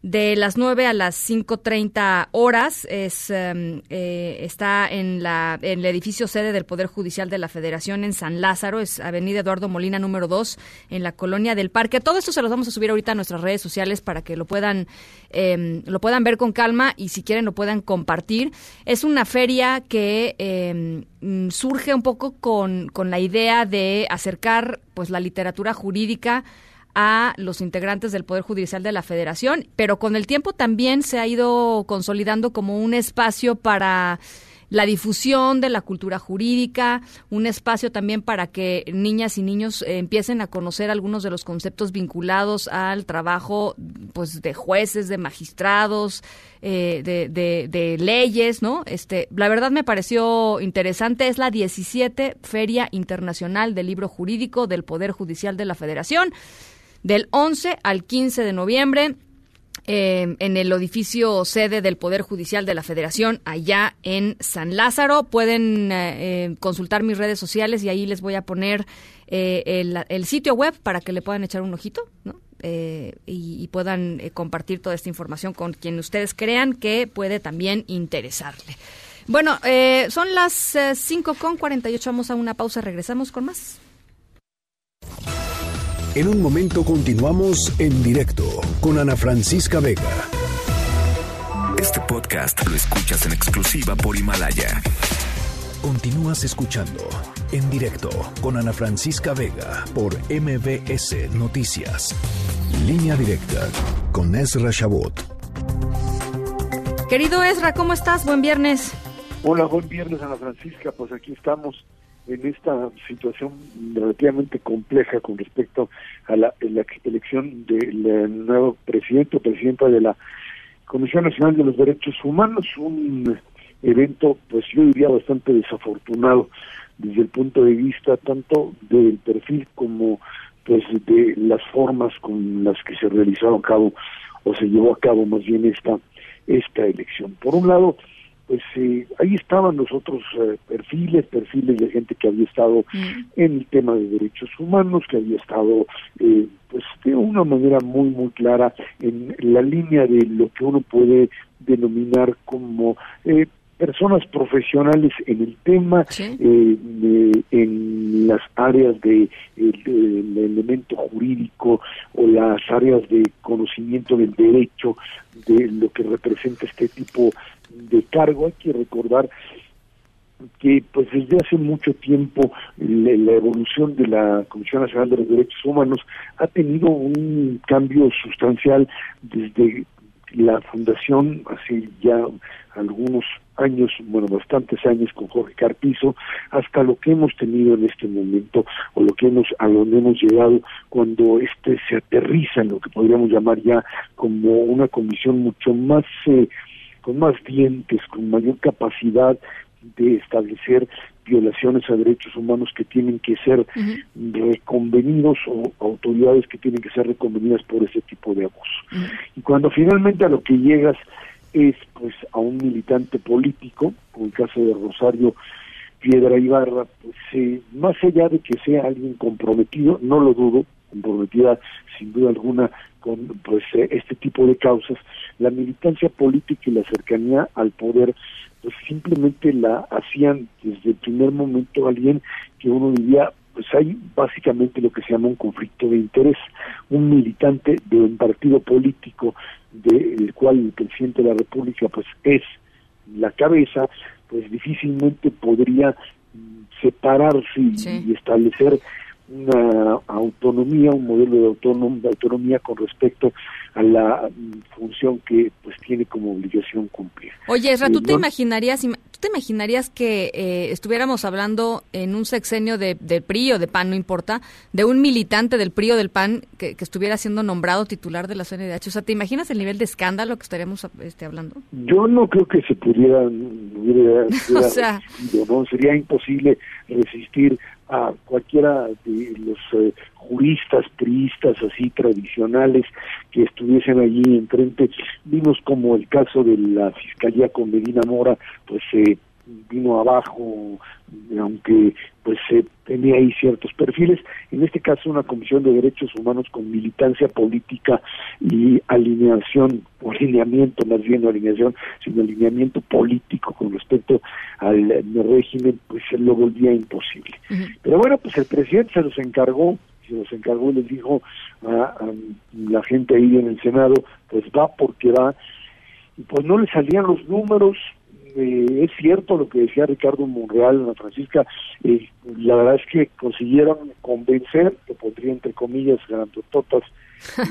de las 9 a las 5.30 horas. Es, em, eh, está en, la, en el edificio sede del Poder Judicial de la Federación en San Lázaro, es Avenida Eduardo Molina número 2, en la colonia del Parque. Todo esto se los vamos a subir ahorita a nuestras redes sociales para que lo puedan, em, lo puedan ver con calma y si quieren lo puedan compartir. Es una feria que mm, surge un poco con, con la idea de acercar pues la literatura jurídica a los integrantes del Poder Judicial de la Federación, pero con el tiempo también se ha ido consolidando como un espacio para la difusión de la cultura jurídica, un espacio también para que niñas y niños eh, empiecen a conocer algunos de los conceptos vinculados al trabajo pues de jueces, de magistrados, eh, de, de, de, leyes, ¿no? Este, la verdad me pareció interesante, es la 17 Feria Internacional del Libro Jurídico del Poder Judicial de la Federación del 11 al 15 de noviembre. Eh, en el edificio sede del Poder Judicial de la Federación, allá en San Lázaro. Pueden eh, eh, consultar mis redes sociales y ahí les voy a poner el, sitio web para que le puedan echar un ojito ¿no? y, y, puedan compartir toda esta información con quien ustedes crean que puede también interesarle. Bueno, son las 5 con 48. Vamos a una pausa. Regresamos con más. En un momento continuamos en directo con Ana Francisca Vega. Este podcast lo escuchas en exclusiva por Himalaya. Continúas escuchando en directo con Ana Francisca Vega por MBS Noticias. Línea directa con Ezra Shabot. Querido Ezra, ¿cómo estás? Buen viernes. Hola, buen viernes Ana Francisca. Pues aquí estamos en esta situación relativamente compleja con respecto a la, elección del nuevo presidente o presidenta de la Comisión Nacional de los Derechos Humanos, un evento, pues yo diría bastante desafortunado desde el punto de vista tanto del perfil como pues de las formas con las que se realizaron a cabo o se llevó a cabo más bien esta esta elección. Por un lado, pues eh, ahí estaban los otros eh, perfiles, perfiles de gente que había estado en el tema de derechos humanos, que había estado eh, pues de una manera muy muy clara en la línea de lo que uno puede denominar como personas profesionales en el tema, en las áreas de el, elemento jurídico o las áreas de conocimiento del derecho, de lo que representa este tipo de cargo. Hay que recordar que pues desde hace mucho tiempo la, evolución de la Comisión Nacional de los Derechos Humanos ha tenido un cambio sustancial desde la fundación hace ya algunos años, bueno, bastantes años con Jorge Carpizo, hasta lo que hemos tenido en este momento, o lo que hemos, a donde hemos llegado cuando este se aterriza en lo que podríamos llamar ya como una comisión mucho más eh, con más dientes, con mayor capacidad de establecer violaciones a derechos humanos que tienen que ser reconvenidos o autoridades que tienen que ser reconvenidas por ese tipo de abuso. Y cuando finalmente a lo que llegas es pues a un militante político, como el caso de Rosario Piedra Ibarra, pues eh, más allá de que sea alguien comprometido, no lo dudo, comprometida sin duda alguna con pues eh, este tipo de causas, la militancia política y la cercanía al poder pues simplemente la hacían desde el primer momento alguien que uno diría pues hay básicamente lo que se llama un conflicto de interés, un militante de un partido político del cual el presidente de la República pues es la cabeza, pues difícilmente podría mm, separarse y establecer una autonomía, un modelo de, autonomía con respecto a la mm, función que pues tiene como obligación cumplir. Oye, Esra, ¿tú Eh, te no- imaginarías, ima- tú te imaginarías que eh, estuviéramos hablando en un sexenio de, del PRI o de PAN, no importa, de un militante del PRI o del PAN que, que estuviera siendo nombrado titular de la CNDH? O sea, ¿te imaginas el nivel de escándalo que estaríamos este, hablando? Yo no creo que se pudiera, hubiera, hubiera O sea- resistido, ¿no? Sería imposible resistir a cualquiera de los eh, juristas, priistas así tradicionales que estuviesen allí enfrente. Vimos como el caso de la fiscalía con Medina Mora, pues se vino abajo, aunque pues se tenía ahí ciertos perfiles. En este caso, una comisión de derechos humanos con militancia política y alineación, o alineamiento, más bien no alineación, sino alineamiento político con respecto al eh, régimen, pues se lo volvía imposible. Pero bueno, pues el presidente se los encargó, se los encargó y les dijo a, a la gente ahí en el Senado, pues va porque va, y pues no le salían los números, eh, es cierto lo que decía Ricardo Monreal, Ana Francisca, eh, la verdad es que consiguieron convencer, que pondría entre comillas grandototas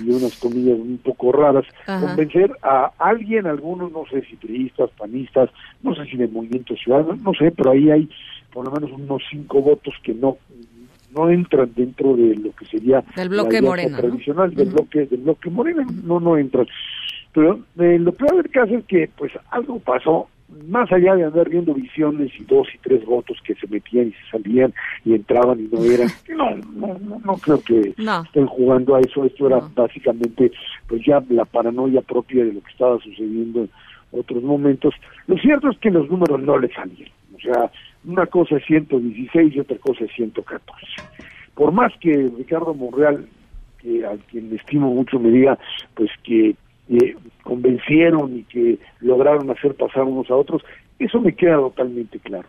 y unas comillas un poco raras, Ajá. convencer a alguien, algunos, no sé si priistas, panistas, no sé si de Movimiento Ciudadano, no sé, pero ahí hay por lo menos unos cinco votos que no no entran dentro de lo que sería Del bloque la Morena, ¿no? tradicional del bloque del bloque Morena no no entran pero eh, lo peor del caso es que pues algo pasó más allá de andar viendo visiones y dos y tres votos que se metían y se salían y entraban y no eran no no no, no creo que No. estén jugando a eso. Esto era básicamente pues ya la paranoia propia de lo que estaba sucediendo en otros momentos. Lo cierto es que los números no le salieron o sea una cosa es 116 y otra cosa es 114 por más que Ricardo Monreal que a quien estimo mucho me diga pues que eh, convencieron y que lograron hacer pasar unos a otros, eso me queda totalmente claro.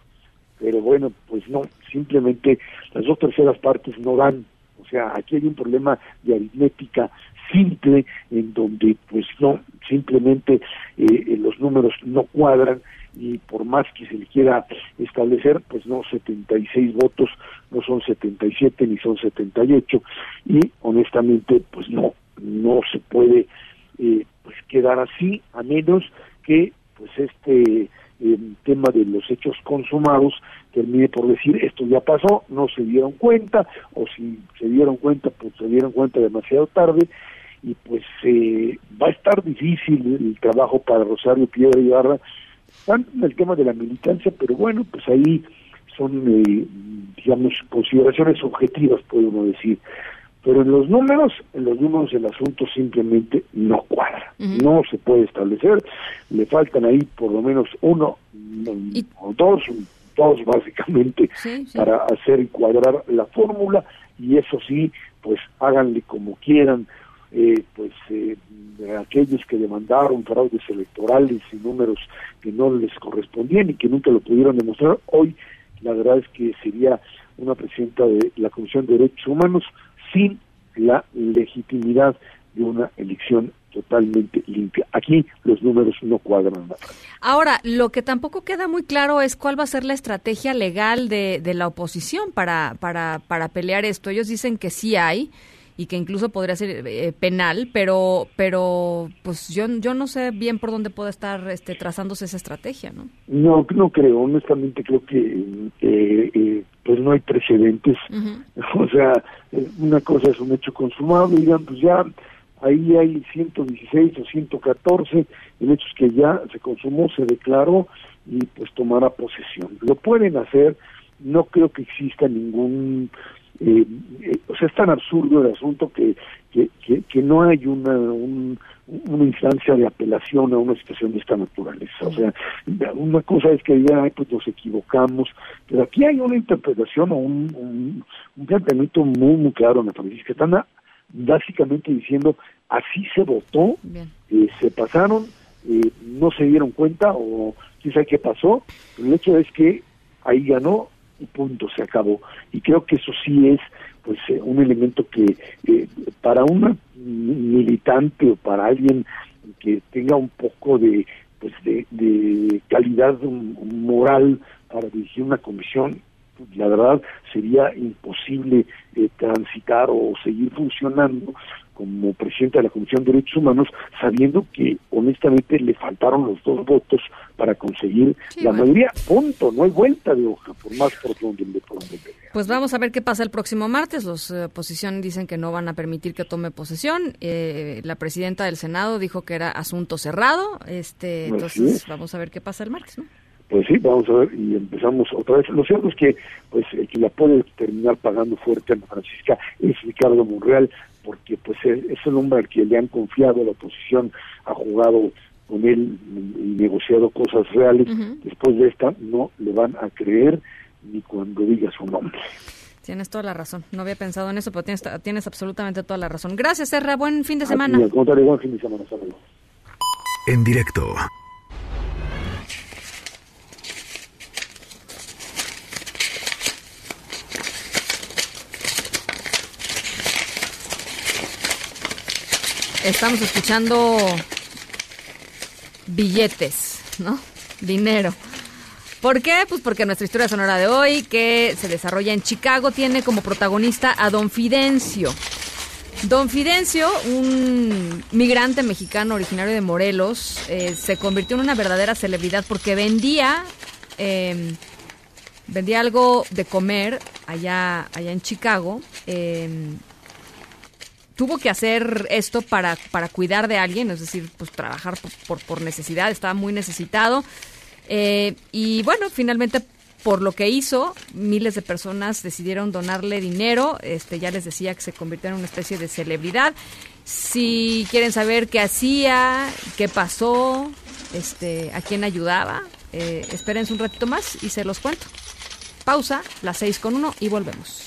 Pero bueno, pues no, simplemente las dos terceras partes no dan. O sea, aquí hay un problema de aritmética simple en donde pues no, simplemente eh, los números no cuadran y por más que se le quiera establecer, pues no, 76 votos no son 77 ni son 78 y honestamente pues no, no se puede eh, pues quedar así a menos que pues este eh, tema de los hechos consumados termine por decir esto ya pasó, no se dieron cuenta o si se dieron cuenta pues se dieron cuenta demasiado tarde y pues eh, va a estar difícil el trabajo para Rosario Piedra Ibarra. Tanto en el tema de la militancia pero bueno pues ahí son eh, digamos consideraciones objetivas puede uno decir pero en los números, en los números el asunto simplemente no cuadra, no se puede establecer, le faltan ahí por lo menos uno o dos, dos básicamente para hacer cuadrar la fórmula. Y eso sí, pues háganle como quieran, eh, pues eh, aquellos que demandaron fraudes electorales y números que no les correspondían y que nunca lo pudieron demostrar, hoy la verdad es que sería una presidenta de la Comisión de Derechos Humanos sin la legitimidad de una elección totalmente limpia. Aquí los números no cuadran. Ahora, lo que tampoco queda muy claro es cuál va a ser la estrategia legal de, de la oposición para, para, para pelear esto. Ellos dicen que sí hay y que incluso podría ser eh, penal, pero pero pues yo yo no sé bien por dónde puede estar este trazándose esa estrategia, ¿no? No, no creo, honestamente creo que eh, eh, pues no hay precedentes. O sea, una cosa es un hecho consumado, y digan, pues ya ahí hay 116 o 114, el hecho es que ya se consumó, se declaró y pues tomará posesión. Lo pueden hacer, no creo que exista ningún eh, eh, o sea, es tan absurdo el asunto que, que, que, que no hay una, un, una instancia de apelación a una situación de esta naturaleza. O sea, una cosa es que digan, "Ay, pues nos equivocamos, pero aquí hay una interpretación o un, un, un planteamiento muy, muy claro, Ana Francisca. Están a- básicamente diciendo, así se votó, eh, se pasaron, eh, no se dieron cuenta o quién sabe qué pasó, pero el hecho es que ahí ganó y punto, se acabó. Y creo que eso sí es pues eh, un elemento que eh, para una militante o para alguien que tenga un poco de pues de, calidad moral para dirigir una comisión la verdad sería imposible eh, transitar o seguir funcionando como presidente de la Comisión de Derechos Humanos, sabiendo que honestamente le faltaron los dos votos para conseguir la mayoría. Punto, no hay vuelta de hoja, por más por donde le Pues vamos a ver qué pasa el próximo martes. Los eh, oposición dicen que no van a permitir que tome posesión. Eh, la presidenta del Senado dijo que era asunto cerrado. Este, entonces vamos a ver qué pasa el martes, ¿no? Pues sí, vamos a ver y empezamos otra vez. Lo cierto es que pues el que la puede terminar pagando fuerte a Francisca es Ricardo Monreal, porque pues es el hombre al que le han confiado la oposición, ha jugado con él y negociado cosas reales. Después de esta no le van a creer ni cuando diga su nombre. Tienes toda la razón. No había pensado en eso, pero tienes, tienes absolutamente toda la razón. Gracias, Serra. Buen fin de semana. buen fin de semana. En directo. Estamos escuchando billetes, ¿no? Dinero. ¿Por qué? Pues porque nuestra historia sonora de hoy, que se desarrolla en Chicago, tiene como protagonista a Don Fidencio. Don Fidencio, un migrante mexicano originario de Morelos, eh, se convirtió en una verdadera celebridad porque vendía, em, vendía algo de comer allá, allá en Chicago. Em, tuvo que hacer esto para, para cuidar de alguien, es decir, pues trabajar por, por, necesidad, estaba muy necesitado. Eh, y bueno, finalmente por lo que hizo, miles de personas decidieron donarle dinero. Este, ya les decía que se convirtió en una especie de celebridad. Si quieren saber qué hacía, qué pasó, este, a quién ayudaba, eh, espérense un ratito más y se los cuento. Pausa, las seis con uno y volvemos.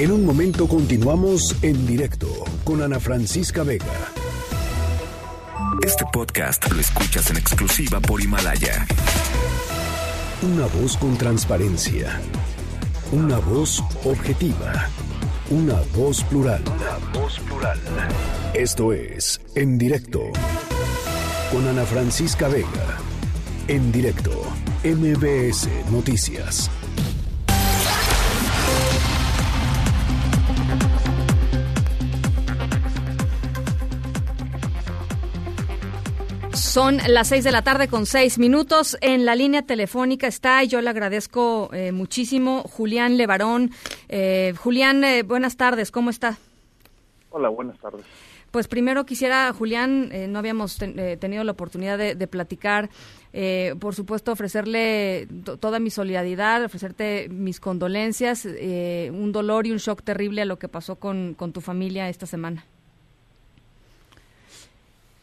En un momento continuamos en directo con Ana Francisca Vega. Este podcast lo escuchas en exclusiva por Himalaya. Una voz con transparencia. Una voz objetiva. Una voz plural. Una voz plural. Esto es En directo con Ana Francisca Vega. En directo, MBS Noticias. Son las seis de la tarde con seis minutos. En la línea telefónica está, y yo le agradezco eh, muchísimo, Julián Levarón. Eh, Julián, eh, buenas tardes, ¿cómo está? Hola, buenas tardes. Pues primero quisiera, Julián, no habíamos tenido la oportunidad de, platicar, por supuesto ofrecerle toda mi solidaridad, ofrecerte mis condolencias, un dolor y un shock terrible a lo que pasó con, con tu familia esta semana.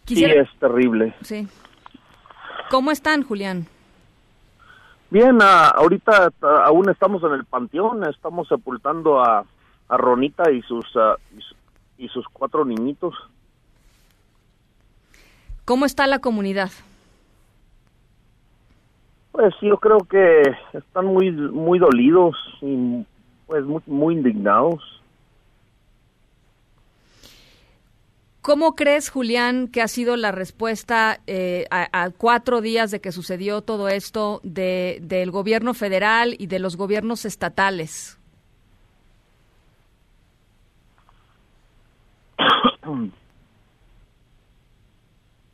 Sí, es terrible. Sí. ¿Cómo están, Julián? Bien, ahorita aún estamos en el panteón, estamos sepultando a, a Ronita y sus, y sus cuatro niñitos. ¿Cómo está la comunidad? Pues yo creo que están muy muy dolidos y pues muy, muy indignados. ¿Cómo crees, Julián, que ha sido la respuesta eh, a, cuatro días de que sucedió todo esto de, del gobierno federal y de los gobiernos estatales?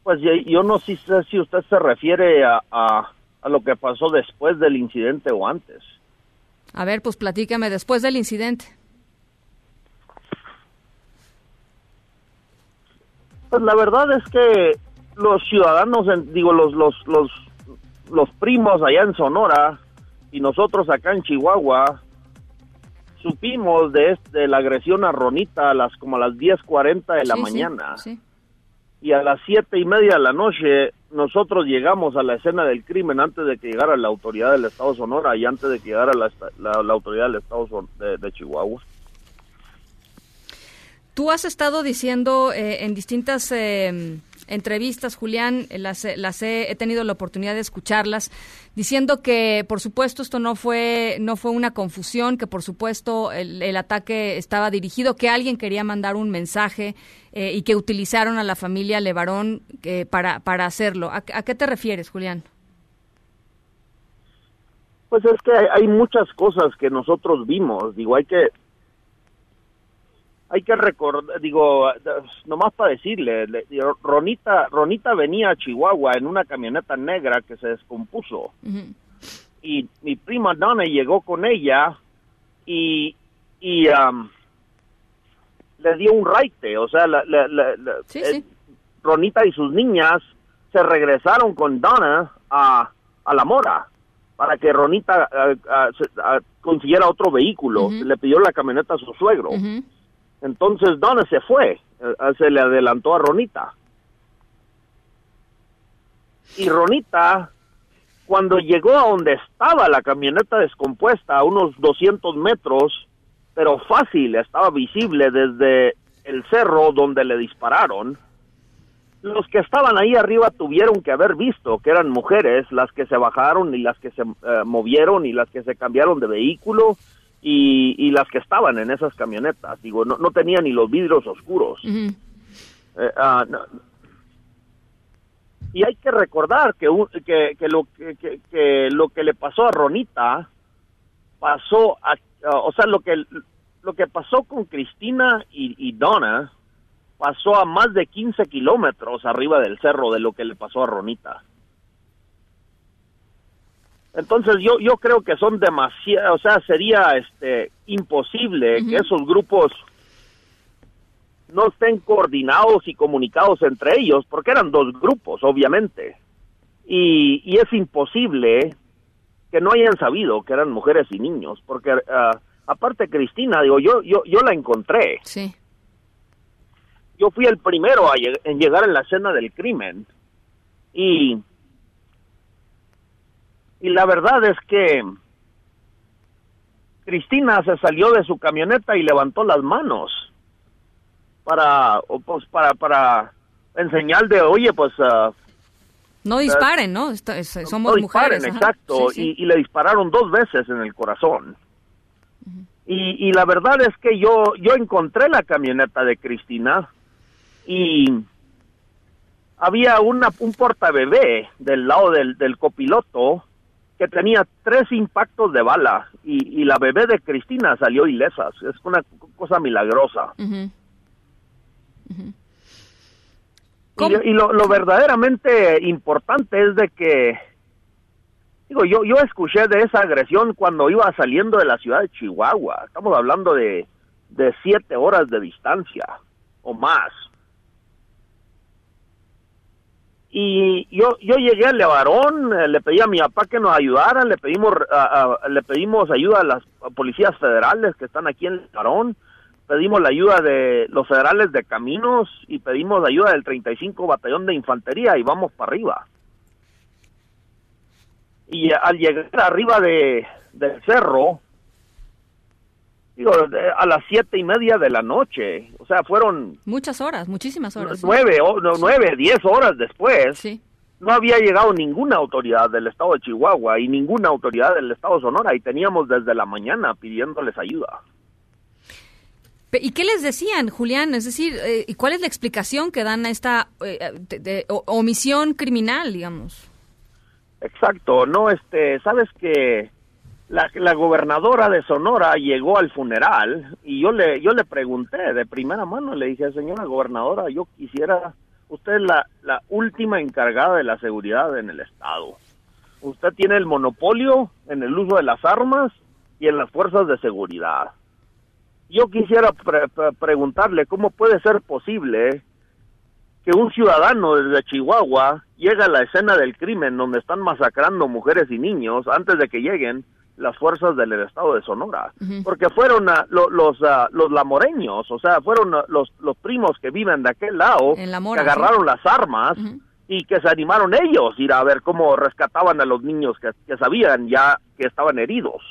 Pues yo no sé si usted se refiere a, a lo que pasó después del incidente o antes. A ver, pues platícame después del incidente. Pues la verdad es que los ciudadanos, digo, los, los, los, los primos allá en Sonora y nosotros acá en Chihuahua, supimos de, este, la agresión a Ronita a las como a las 10.40 de la mañana. Y a las siete y media de la noche nosotros llegamos a la escena del crimen antes de que llegara la autoridad del Estado de Sonora y antes de que llegara la, la, autoridad del Estado de Chihuahua. Tú has estado diciendo eh, en distintas eh, entrevistas, Julián, las, las he, tenido la oportunidad de escucharlas, diciendo que, por supuesto, esto no fue, no fue una confusión, que, por supuesto, el, ataque estaba dirigido, que alguien quería mandar un mensaje eh, y que utilizaron a la familia Levarón eh, para, para hacerlo. ¿A, ¿A, qué te refieres, Julián? Pues es que hay muchas cosas que nosotros vimos. Digo, hay que hay que recordar, digo, nomás para decirle, le, Ronita, Ronita venía a Chihuahua en una camioneta negra que se descompuso. Uh -huh. Y mi prima Donna llegó con ella y, y um, le dio un raite, o sea, la, la, la, sí, eh, sí. Ronita y sus niñas se regresaron con Donna a, a La Mora para que Ronita uh, uh, consiguiera otro vehículo. Uh -huh. Le pidió la camioneta a su suegro. Entonces Donna se fue, eh, se le adelantó a Ronita. Y Ronita, cuando llegó a donde estaba la camioneta descompuesta, a unos 200 metros, pero fácil, estaba visible desde el cerro donde le dispararon, los que estaban ahí arriba tuvieron que haber visto que eran mujeres las que se bajaron y las que se eh, movieron y las que se cambiaron de vehículo y, y, las que estaban en esas camionetas. Digo, no, no tenían ni los vidrios oscuros. Uh -huh. eh, uh, no. Y hay que recordar que, que, que, lo, que, que, lo que le pasó a Ronita pasó, a, uh, o sea, lo que, lo que pasó con Cristina y, y Donna pasó a más de 15 kilómetros arriba del cerro de lo que le pasó a Ronita. Entonces yo yo creo que son demasiado, o sea, sería este imposible uh -huh. que esos grupos no estén coordinados y comunicados entre ellos, porque eran dos grupos, obviamente. Y, y es imposible que no hayan sabido que eran mujeres y niños, porque uh, aparte Cristina, digo, yo yo yo la encontré. Sí. Yo fui el primero a lleg en llegar en la escena del crimen y y la verdad es que Cristina se salió de su camioneta y levantó las manos para pues para para enseñar de oye pues uh, no disparen uh, no Est somos no disparen, mujeres exacto sí, sí. Y, y, le dispararon dos veces en el corazón uh -huh. y, y la verdad es que yo yo encontré la camioneta de Cristina y había una un portabebé del lado del, del copiloto que tenía tres impactos de bala y, y, la bebé de Cristina salió ilesa. Es una cosa milagrosa. Uh -huh. Uh -huh. Y, y lo, lo, verdaderamente importante es de que, digo, yo, yo escuché de esa agresión cuando iba saliendo de la ciudad de Chihuahua. Estamos hablando de, de siete horas de distancia o más. Y yo yo llegué al Levarón, eh, le pedí a mi papá que nos ayudara, le pedimos le pedimos ayuda a las policías federales que están aquí en Levarón, pedimos la ayuda de los federales de caminos y pedimos la ayuda del 35 batallón de infantería y vamos para arriba. Y al llegar arriba de del cerro, digo, a las siete y media de la noche. O sea, fueron... Muchas horas, muchísimas horas. Nueve, o, no, sí. nueve diez horas después. Sí. No había llegado ninguna autoridad del estado de Chihuahua y ninguna autoridad del estado de Sonora y teníamos desde la mañana pidiéndoles ayuda. ¿Y qué les decían, Julián? Es decir, eh, ¿y cuál es la explicación que dan a esta eh, de, de, omisión criminal, digamos? Exacto, no, este, sabes que la, la, gobernadora de Sonora llegó al funeral y yo le yo le pregunté de primera mano, le dije, señora gobernadora, yo quisiera, usted es la, la última encargada de la seguridad en el estado. Usted tiene el monopolio en el uso de las armas y en las fuerzas de seguridad. Yo quisiera pre pre preguntarle cómo puede ser posible que un ciudadano desde Chihuahua llegue a la escena del crimen donde están masacrando mujeres y niños antes de que lleguen las fuerzas del estado de Sonora, uh -huh. porque fueron uh, lo, los uh, los lamoreños, o sea, fueron los los primos que viven de aquel lado en la Mora, que agarraron ¿sí? las armas -huh. y que se animaron ellos ir a ver cómo rescataban a los niños que, que sabían ya que estaban heridos.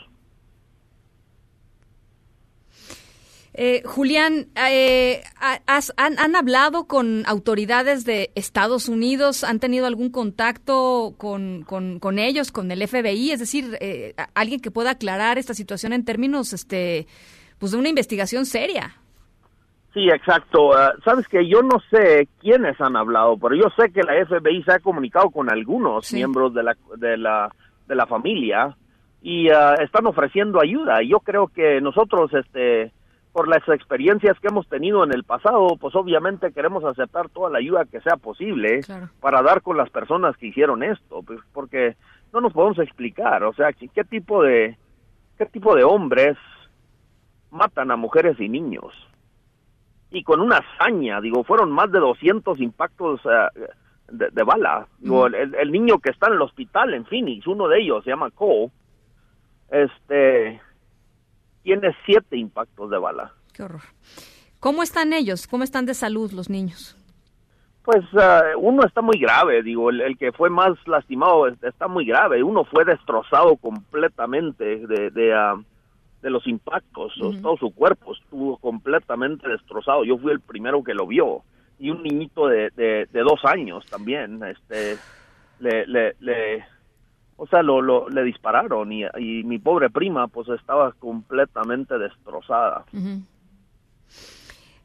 Eh, Julián, eh, has- han, han hablado con autoridades de Estados Unidos? ¿Han tenido algún contacto con, con, con ellos, con el FBI? Es decir, eh, alguien que pueda aclarar esta situación en términos este, pues de una investigación seria. Sí, exacto. Ah, Sabes que yo no sé quiénes han hablado, pero yo sé que la FBI se ha comunicado con algunos miembros de la, de la, de la familia y ah, están ofreciendo ayuda. Yo creo que nosotros, este, por las experiencias que hemos tenido en el pasado, pues obviamente queremos aceptar toda la ayuda que sea posible para dar con las personas que hicieron esto, pues, porque no nos podemos explicar, o sea, ¿qué, tipo de qué tipo de hombres matan a mujeres y niños? y con una hazaña, digo, fueron más de 200 impactos eh, de, de bala. Digo, el, el niño que está en el hospital en Phoenix, uno de ellos se llama Cole, este, tiene siete impactos de bala. Qué horror. ¿Cómo están ellos? ¿Cómo están de salud los niños? Pues eh, uno está muy grave, digo, el, el que fue más lastimado es- está muy grave, uno fue destrozado completamente de, de, ah, de los impactos, todo su cuerpo estuvo completamente destrozado, yo fui el primero que lo vio, y un niñito de, de, de dos años también, este, le, le, le o sea, lo, lo, le dispararon y, y mi pobre prima pues estaba completamente destrozada.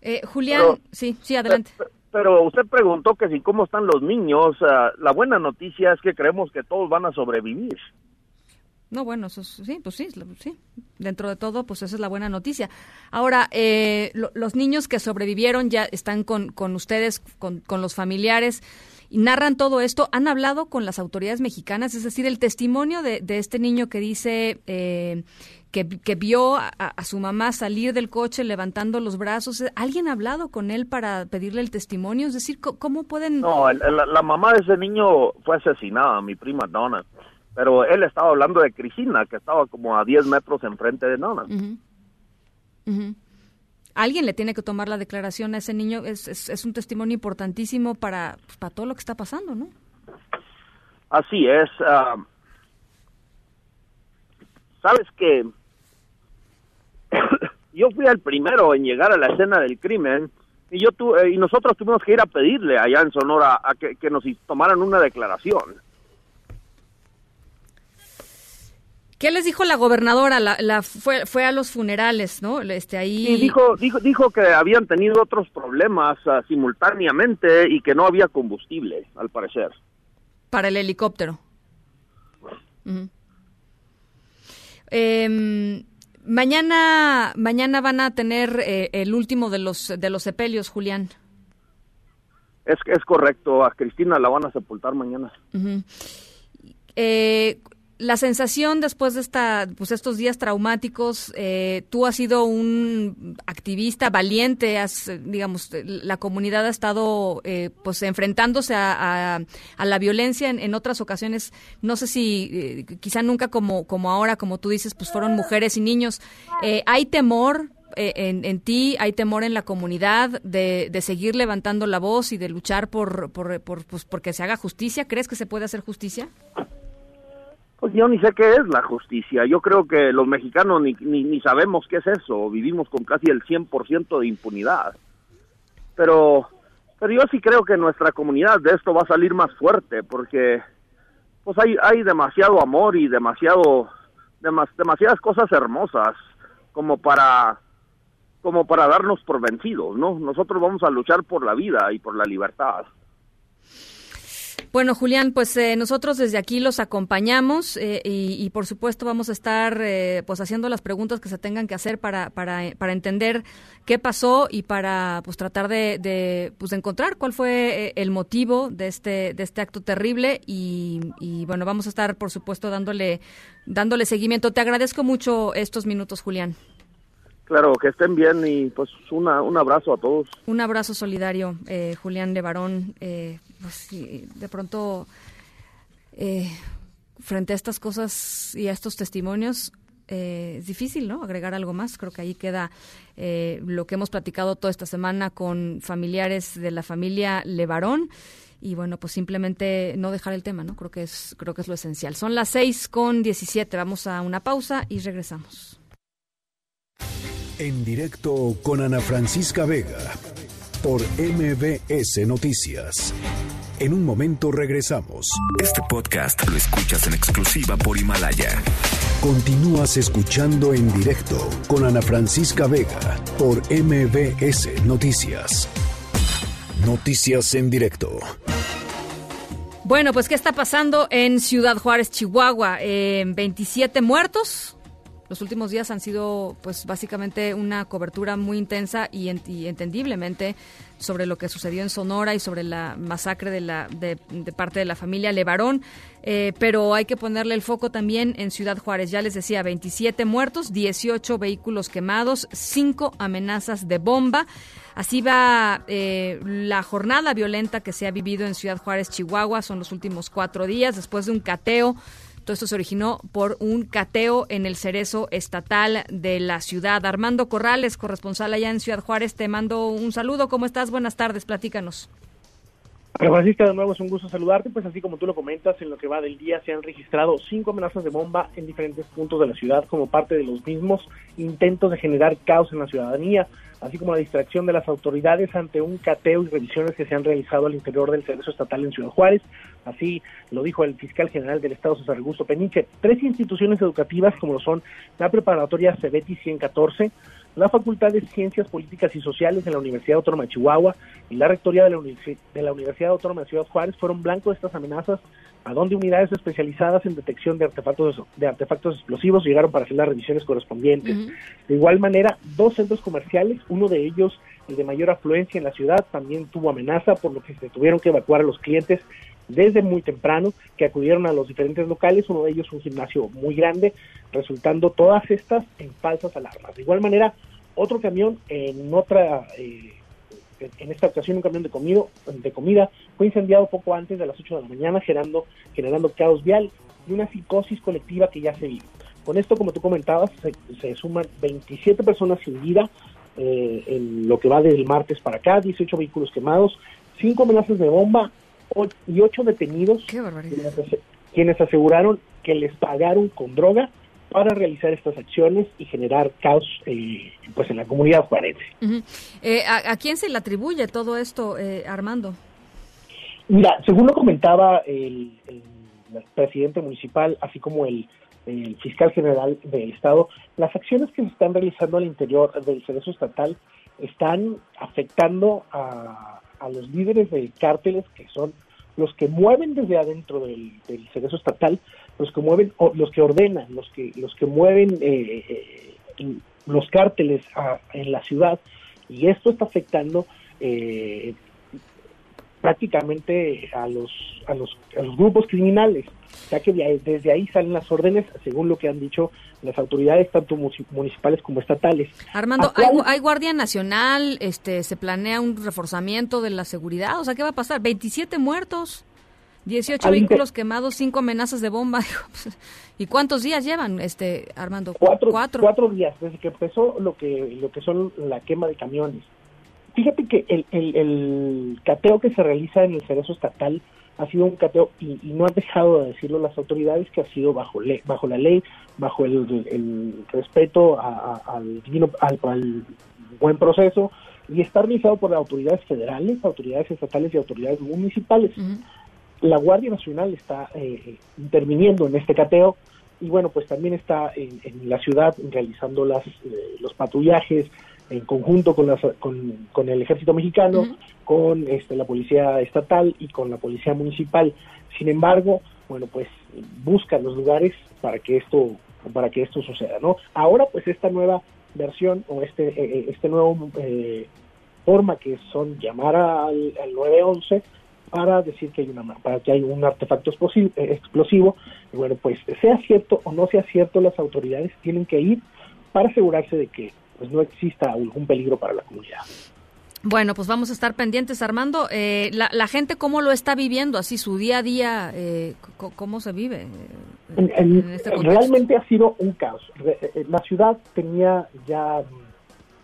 Eh, Julián, Pero- sí, sí, adelante. Pero usted preguntó que si cómo están los niños. la buena noticia es que creemos que todos van a sobrevivir. No, bueno, eso es- sí, pues sí. Dentro de todo, pues esa es la buena noticia. Ahora, eh, lo- los niños que sobrevivieron ya están con, con ustedes, con, con los familiares, y narran todo esto. ¿Han hablado con las autoridades mexicanas? Es decir, el testimonio de, de este niño que dice eh, que, que vio a, a su mamá salir del coche levantando los brazos. ¿Alguien ha hablado con él para pedirle el testimonio? Es decir, ¿co- ¿cómo pueden...? No, la mamá de ese niño fue asesinada, mi prima Donna. Pero él estaba hablando de Cristina, que estaba como a 10 metros enfrente de Donna. Ujú. Alguien le tiene que tomar la declaración a ese niño. Es, es, un testimonio importantísimo para, pues, para todo lo que está pasando, ¿no? Así es. ah, Sabes que yo fui el primero en llegar a la escena del crimen y yo tu- eh, y nosotros tuvimos que ir a pedirle allá en Sonora a que, que nos tomaran una declaración. ¿Qué les dijo la gobernadora? La, la fue, fue a los funerales, ¿no? Este, ahí... Y dijo, dijo, dijo que habían tenido otros problemas ah, simultáneamente y que no había combustible, al parecer. Para el helicóptero. Em, mañana, mañana van a tener eh, el último de los, de los sepelios, Julián. Es, es correcto, a Cristina la van a sepultar mañana. Eh, la sensación después de esta, pues estos días traumáticos, eh, tú has sido un activista valiente, has, digamos, la comunidad ha estado, eh, pues, enfrentándose a, la violencia en, en otras ocasiones. No sé si, eh, quizá nunca como, como ahora, como tú dices, pues fueron mujeres y niños. Eh, ¿Hay temor eh, en, en ti, hay temor en la comunidad de, de seguir levantando la voz y de luchar por, por, por, pues, porque se haga justicia? ¿Crees que se puede hacer justicia? Pues yo ni sé qué es la justicia. Yo creo que los mexicanos ni, ni, sabemos qué es eso. Vivimos con casi el 100% de impunidad. Pero, pero yo sí creo que nuestra comunidad de esto va a salir más fuerte porque pues hay, hay demasiado amor y demasiado, demas- demasiadas cosas hermosas como para como para darnos por vencidos, ¿no? Nosotros vamos a luchar por la vida y por la libertad. Bueno, Julián, pues eh, nosotros desde aquí los acompañamos eh, y, y, por supuesto vamos a estar eh, pues haciendo las preguntas que se tengan que hacer para, para, para entender qué pasó y para pues tratar de, de, pues, de encontrar cuál fue eh, el motivo de este de este acto terrible y, y bueno vamos a estar por supuesto dándole dándole seguimiento. Te agradezco mucho estos minutos, Julián. Claro, que estén bien y pues una, un abrazo a todos. Un abrazo solidario, eh, Julián Levarón. Eh, pues, de pronto, eh, frente a estas cosas y a estos testimonios, eh, es difícil, ¿no? Agregar algo más. Creo que ahí queda eh, lo que hemos platicado toda esta semana con familiares de la familia Levarón. Y bueno, pues simplemente no dejar el tema, ¿no? Creo que es, creo que es lo esencial. Son las seis con diecisiete. Vamos a una pausa y regresamos. En directo con Ana Francisca Vega por MBS Noticias. En un momento regresamos. Este podcast lo escuchas en exclusiva por Himalaya. Continúas escuchando en directo con Ana Francisca Vega por MBS Noticias. Noticias en directo. Bueno, pues ¿qué está pasando en Ciudad Juárez, Chihuahua? Eh, 27 muertos. Los últimos días han sido, pues, básicamente una cobertura muy intensa y, en- y entendiblemente sobre lo que sucedió en Sonora y sobre la masacre de, la, de, de parte de la familia Levarón. Eh, pero hay que ponerle el foco también en Ciudad Juárez. Ya les decía, 27 muertos, 18 vehículos quemados, 5 amenazas de bomba. Así va eh, la jornada violenta que se ha vivido en Ciudad Juárez, Chihuahua. Son los últimos cuatro días después de un cateo. Todo esto se originó por un cateo en el cerezo estatal de la ciudad. Armando Corrales, corresponsal allá en Ciudad Juárez, te mando un saludo. ¿Cómo estás? Buenas tardes, platícanos. Pero Francisca, de nuevo es un gusto saludarte, pues así como tú lo comentas, en lo que va del día se han registrado cinco amenazas de bomba en diferentes puntos de la ciudad como parte de los mismos intentos de generar caos en la ciudadanía, así como la distracción de las autoridades ante un cateo y revisiones que se han realizado al interior del Servicio Estatal en Ciudad Juárez. Así lo dijo el fiscal general del Estado, César Augusto Peniche. Tres instituciones educativas como lo son la preparatoria Cebeti 114, la Facultad de Ciencias Políticas y Sociales de la Universidad Autónoma de Chihuahua y la Rectoría de la, de la Universidad Autónoma de Ciudad Juárez fueron blanco de estas amenazas, a donde unidades especializadas en detección de artefactos, de artefactos explosivos llegaron para hacer las revisiones correspondientes. De igual manera, dos centros comerciales, uno de ellos el de mayor afluencia en la ciudad, también tuvo amenaza, por lo que se tuvieron que evacuar a los clientes desde muy temprano, que acudieron a los diferentes locales, uno de ellos un gimnasio muy grande, resultando todas estas en falsas alarmas. De igual manera, otro camión en otra, eh, en- esta ocasión un camión de, comido, de comida, fue incendiado poco antes de las 8 de la mañana, generando, generando caos vial y una psicosis colectiva que ya se vive. Con esto, como tú comentabas, se, se suman 27 personas sin vida eh, en lo que va del martes para acá, 18 vehículos quemados, 5 amenazas de bomba y 8 detenidos quienes aseguraron que les pagaron con droga para realizar estas acciones y generar caos eh, pues en la comunidad juarense. Eh, ¿a, a quién se le atribuye todo esto, eh, Armando? Mira, según lo comentaba el, el presidente municipal, así como el, el fiscal general del estado, las acciones que se están realizando al interior del Cerezo estatal están afectando a, a los líderes de cárteles que son los que mueven desde adentro del, del Cerezo estatal, los que mueven, o los que ordenan, los que los que mueven eh, eh, los cárteles a- en la ciudad y esto está afectando eh, prácticamente a los, a los a los grupos criminales, ya que desde ahí salen las órdenes, según lo que han dicho las autoridades tanto munici- municipales como estatales. Armando, ¿A ¿hay, hay Guardia Nacional? Este, ¿Se planea un reforzamiento de la seguridad? O sea, ¿qué va a pasar? 27 muertos, 18 Al vehículos quemados, 5 amenazas de bomba. ¿Y cuántos días llevan, este Armando? cuatro, cuatro días desde que empezó lo que lo que son la quema de camiones. Fíjate que el, el, el cateo que se realiza en el cerezo estatal ha sido un cateo y, y no han dejado de decirlo las autoridades que ha sido bajo ley, bajo la ley, bajo el, el respeto a- a- al, divino- al, al buen proceso y está realizado por autoridades federales, autoridades estatales y autoridades municipales la Guardia Nacional está eh, interviniendo en este cateo y bueno, pues también está en, en la ciudad realizando las, eh, los patrullajes en conjunto con, las, con, con el ejército mexicano, con este, la policía estatal y con la policía municipal. Sin embargo, bueno, pues buscan los lugares para que esto para que esto suceda, ¿no? Ahora, pues esta nueva versión o este eh, este nuevo eh, forma que son llamar al, al 911 para decir que hay una para que hay un artefacto explosivo, eh, y bueno pues sea cierto o no sea cierto las autoridades tienen que ir para asegurarse de que pues no exista algún peligro para la comunidad Bueno, pues vamos a estar pendientes, Armando. Eh, la, la gente, ¿cómo lo está viviendo? Así, su día a día, eh, ¿cómo se vive? eh, En- en- en este realmente ha sido un caos. Eh, La ciudad tenía ya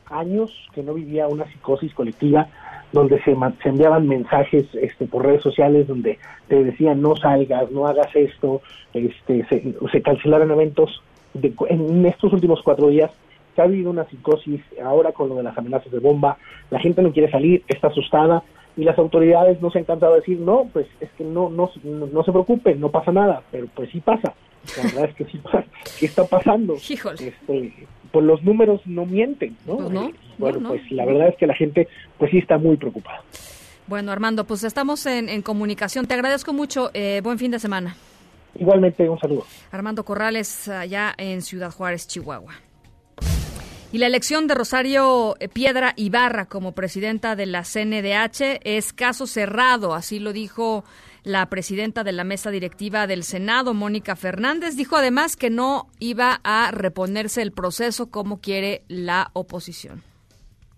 años que no vivía una psicosis colectiva donde se, se enviaban mensajes este, por redes sociales donde te decían no salgas, no hagas esto, este, se, se cancelaron eventos. De, en estos últimos cuatro días se ha habido una psicosis ahora con lo de las amenazas de bomba, la gente no quiere salir, está asustada y las autoridades no se han cansado de decir, no, pues es que no, no, no, se preocupen, no pasa nada, pero pues sí pasa, la verdad es que sí pasa, ¿qué está pasando? Este, pues los números no mienten, ¿no? Pues eh, bueno, pues la verdad es que la gente pues sí está muy preocupada. Bueno, Armando, pues estamos en, en comunicación. Te agradezco mucho. Eh, buen fin de semana. Igualmente, un saludo. Armando Corrales, allá en Ciudad Juárez, Chihuahua. Y la elección de Rosario Piedra Ibarra como presidenta de la CNDH es caso cerrado, así lo dijo la presidenta de la mesa directiva del Senado, Mónica Fernández. Dijo además que no iba a reponerse el proceso como quiere la oposición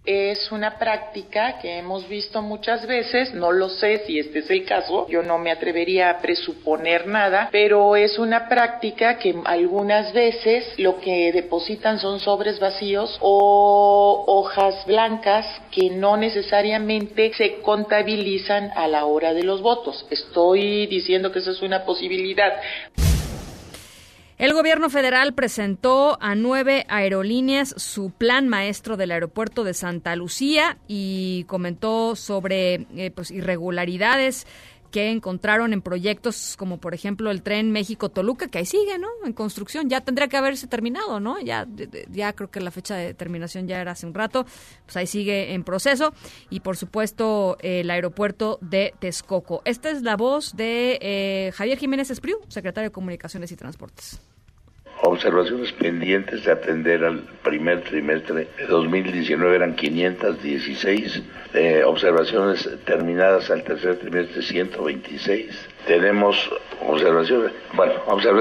es una práctica que hemos visto muchas veces, no lo sé si este es el caso, yo no me atrevería a presuponer nada, pero es una práctica que algunas veces lo que depositan son sobres vacíos o hojas blancas que no necesariamente se contabilizan a la hora de los votos. Estoy diciendo que esa es una posibilidad. El gobierno federal presentó a nueve aerolíneas su plan maestro del aeropuerto de Santa Lucía y comentó sobre eh, pues, irregularidades que encontraron en proyectos como por ejemplo el tren México-Toluca, que ahí sigue, ¿no? En construcción, ya tendría que haberse terminado, ¿no? Ya, ya creo que la fecha de terminación ya era hace un rato, pues ahí sigue en proceso. Y por supuesto el aeropuerto de Texcoco. Esta es la voz de eh, Javier Jiménez Espriu, secretario de Comunicaciones y Transportes observaciones pendientes de atender al primer trimestre de 2019 eran 516, eh, observaciones terminadas al tercer trimestre 126, tenemos observaciones, bueno,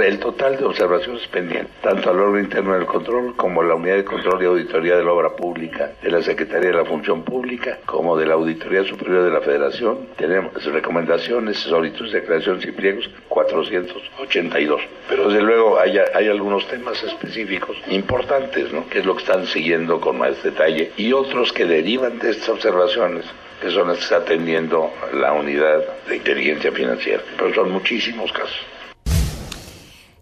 el total de observaciones pendientes, tanto al órgano interno del control como a la unidad de control y auditoría de la obra pública, de la Secretaría de la Función Pública, como de la Auditoría Superior de la Federación, tenemos recomendaciones, solicitudes, declaraciones y pliegos 482. Pero desde luego hay, hay algunos temas específicos importantes, ¿no? que es lo que están siguiendo con más detalle, y otros que derivan de estas observaciones que son las que está atendiendo la unidad de inteligencia financiera. Pero son muchísimos casos.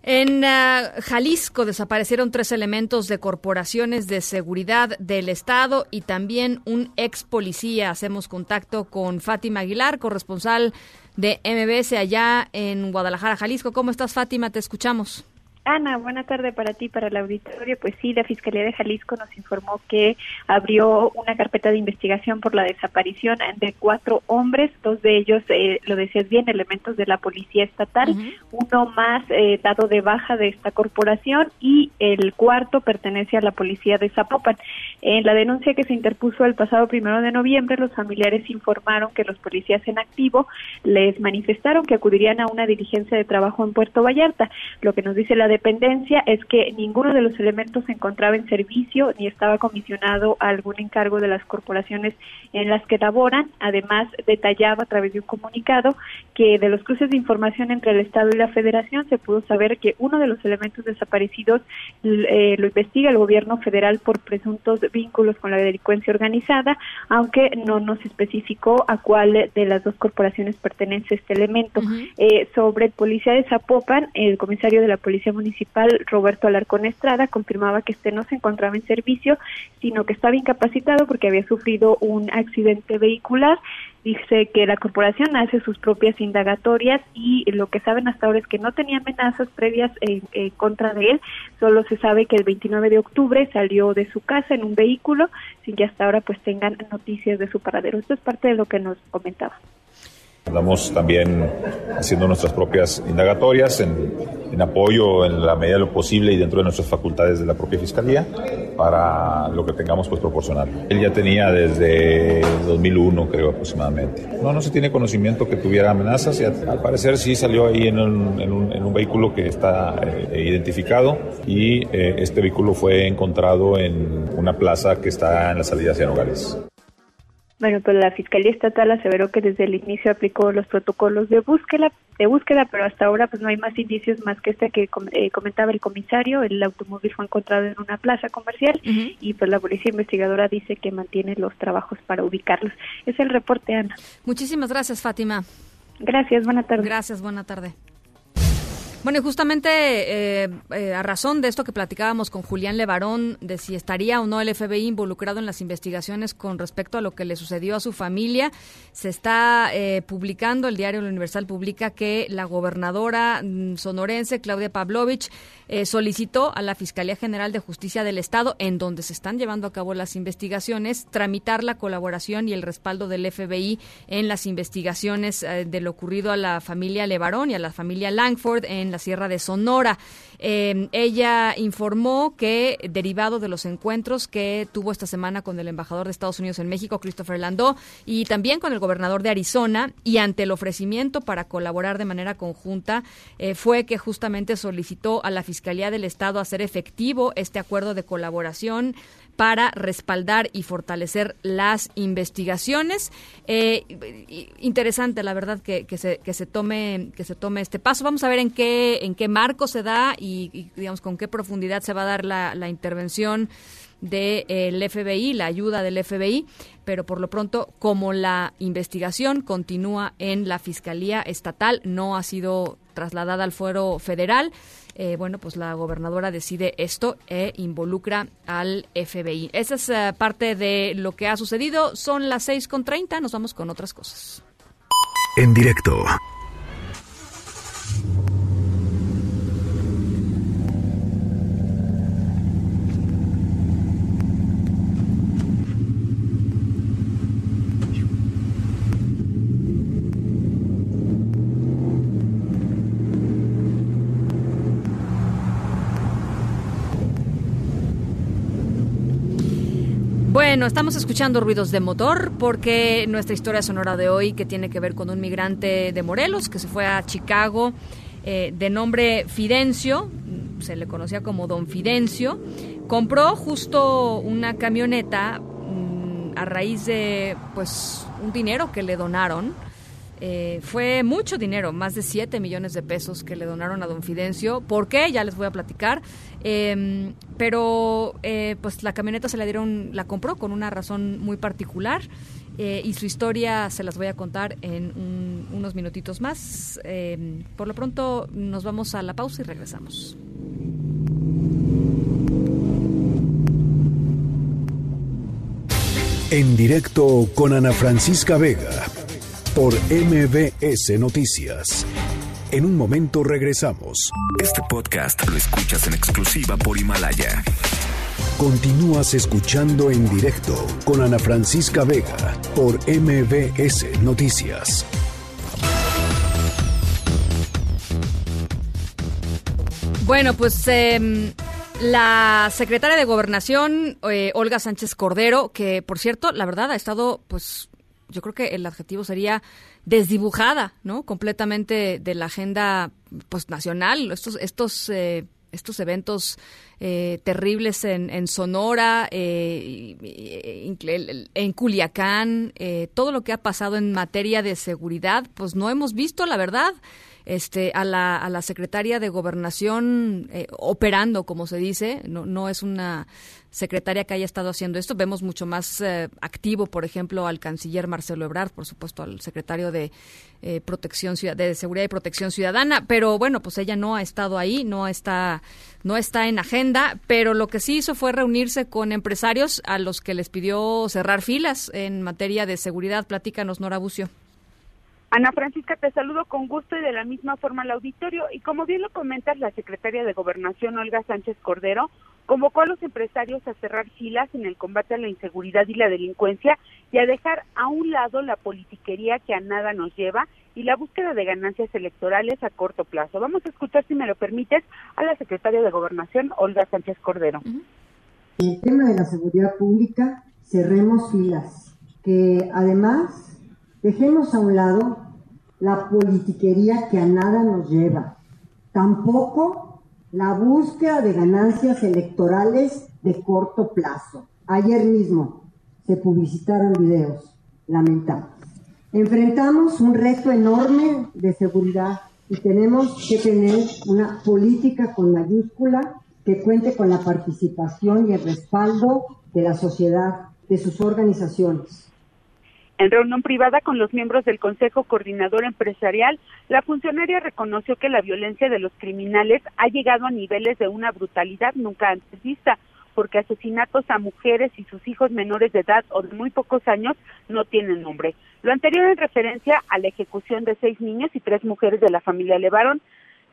En ah, Jalisco desaparecieron tres elementos de corporaciones de seguridad del Estado y también un ex policía. Hacemos contacto con Fátima Aguilar, corresponsal de MBS allá en Guadalajara, Jalisco. ¿Cómo estás, Fátima? Te escuchamos. Ana, buena tarde para ti, para el auditorio. Pues sí, la Fiscalía de Jalisco nos informó que abrió una carpeta de investigación por la desaparición de cuatro hombres, dos de ellos, eh, lo decías bien, elementos de la Policía Estatal, uno más eh, dado de baja de esta corporación y el cuarto pertenece a la Policía de Zapopan. En la denuncia que se interpuso el pasado primero de noviembre, los familiares informaron que los policías en activo les manifestaron que acudirían a una diligencia de trabajo en Puerto Vallarta. Lo que nos dice la dependencia es que ninguno de los elementos se encontraba en servicio ni estaba comisionado a algún encargo de las corporaciones en las que laboran. Además, detallaba a través de un comunicado que de los cruces de información entre el Estado y la Federación se pudo saber que uno de los elementos desaparecidos eh, lo investiga el gobierno federal por presuntos vínculos con la delincuencia organizada, aunque no nos especificó a cuál de las dos corporaciones pertenece este elemento. Eh, sobre el policía de Zapopan, el comisario de la Policía municipal Roberto Alarcón Estrada confirmaba que este no se encontraba en servicio, sino que estaba incapacitado porque había sufrido un accidente vehicular. Dice que la corporación hace sus propias indagatorias y lo que saben hasta ahora es que no tenía amenazas previas en, contra de él. Solo se sabe que el 29 de octubre salió de su casa en un vehículo sin que hasta ahora pues tengan noticias de su paradero. Esto es parte de lo que nos comentaba. Estamos también haciendo nuestras propias indagatorias en, apoyo en la medida de lo posible y dentro de nuestras facultades de la propia Fiscalía para lo que tengamos pues proporcionar. Él ya tenía desde 2001 creo aproximadamente. No, no se tiene conocimiento que tuviera amenazas y al parecer sí salió ahí en un, vehículo que está eh, identificado y eh, este vehículo fue encontrado en una plaza que está en la salida hacia Nogales. Bueno, pues la Fiscalía Estatal aseveró que desde el inicio aplicó los protocolos de búsqueda, de búsqueda, pero hasta ahora pues no hay más indicios más que este que eh, comentaba el comisario. El automóvil fue encontrado en una plaza comercial y pues la policía investigadora dice que mantiene los trabajos para ubicarlos. Es el reporte, Ana. Muchísimas gracias, Fátima. Gracias, buena tarde. Gracias, buena tarde. Bueno, y justamente eh, eh, a razón de esto que platicábamos con Julián Levarón, de si estaría o no el FBI involucrado en las investigaciones con respecto a lo que le sucedió a su familia, se está eh, publicando, el diario Universal publica que la gobernadora mm, sonorense, Claudia Pavlovich, solicitó a la Fiscalía General de Justicia del Estado, en donde se están llevando a cabo las investigaciones, tramitar la colaboración y el respaldo del FBI en las investigaciones de lo ocurrido a la familia Levarón y a la familia Langford en la Sierra de Sonora. Eh, ella informó que, derivado de los encuentros que tuvo esta semana con el embajador de Estados Unidos en México, Christopher Landó, y también con el gobernador de Arizona, y ante el ofrecimiento para colaborar de manera conjunta, eh, fue que justamente solicitó a la Fiscalía del Estado hacer efectivo este acuerdo de colaboración para respaldar y fortalecer las investigaciones. Eh, interesante, la verdad, que, se, que, se tome, que se tome este paso. Vamos a ver en qué, en qué marco se da y, digamos, con qué profundidad se va a dar la, la intervención del FBI, la ayuda del FBI, pero por lo pronto, como la investigación continúa en la Fiscalía Estatal, no ha sido trasladada al fuero federal, eh, bueno, pues la gobernadora decide esto e involucra al FBI. Esa es eh, parte de lo que ha sucedido. Son las 6.30, nos vamos con otras cosas. En directo. Bueno, estamos escuchando ruidos de motor porque nuestra historia sonora de hoy, que tiene que ver con un migrante de Morelos que se fue a Chicago eh, de nombre Fidencio, se le conocía como Don Fidencio, compró justo una camioneta mm, a raíz de pues un dinero que le donaron eh, fue mucho dinero, más de 7 millones de pesos que le donaron a don Fidencio. ¿Por qué? Ya les voy a platicar. Em, pero eh, pues la camioneta se la dieron, la compró con una razón muy particular. Eh, y su historia se las voy a contar en unos minutitos más. Em, por lo pronto nos vamos a la pausa y regresamos. En directo con Ana Francisca Vega por MBS Noticias. En un momento regresamos. Este podcast lo escuchas en exclusiva por Himalaya. Continúas escuchando en directo con Ana Francisca Vega por MBS Noticias. Bueno, pues em, la secretaria de Gobernación, eh, Olga Sánchez Cordero, que por cierto, la verdad ha estado pues yo creo que el adjetivo sería desdibujada, ¿no? Completamente de la agenda pues nacional. Estos estos eh, estos eventos eh, terribles en, Sonora, eh, en Culiacán, todo lo que ha pasado en materia de seguridad, pues no hemos visto, la verdad, este, a, la, a la secretaria de Gobernación operando, como se dice, no, no es una secretaria que haya estado haciendo esto. Vemos mucho más eh, activo, por ejemplo, al canciller Marcelo Ebrard, por supuesto, al secretario de eh, Protección de Seguridad y Protección Ciudadana, pero bueno, pues ella no ha estado ahí, no está no está en agenda, pero lo que sí hizo fue reunirse con empresarios a los que les pidió cerrar filas en materia de seguridad. Platícanos, Nora Bucio. Ana Francisca, te saludo con gusto y de la misma forma al auditorio. Y como bien lo comentas, la secretaria de Gobernación, Olga Sánchez Cordero, convocó a los empresarios a cerrar filas en el combate a la inseguridad y la delincuencia y a dejar a un lado la politiquería que a nada nos lleva y la búsqueda de ganancias electorales a corto plazo. Vamos a escuchar, si me lo permites, a la secretaria de Gobernación, Olga Sánchez Cordero. el tema de la seguridad pública, cerremos filas, que además Dejemos a un lado la politiquería que a nada nos lleva, tampoco la búsqueda de ganancias electorales de corto plazo. Ayer mismo se publicitaron videos lamentables. Enfrentamos un reto enorme de seguridad y tenemos que tener una política con mayúscula que cuente con la participación y el respaldo de la sociedad, de sus organizaciones. En reunión privada con los miembros del Consejo Coordinador Empresarial, la funcionaria reconoció que la violencia de los criminales ha llegado a niveles de una brutalidad nunca antes vista, porque asesinatos a mujeres y sus hijos menores de edad o de muy pocos años no tienen nombre. Lo anterior en referencia a la ejecución de seis niños y tres mujeres de la familia Levarón,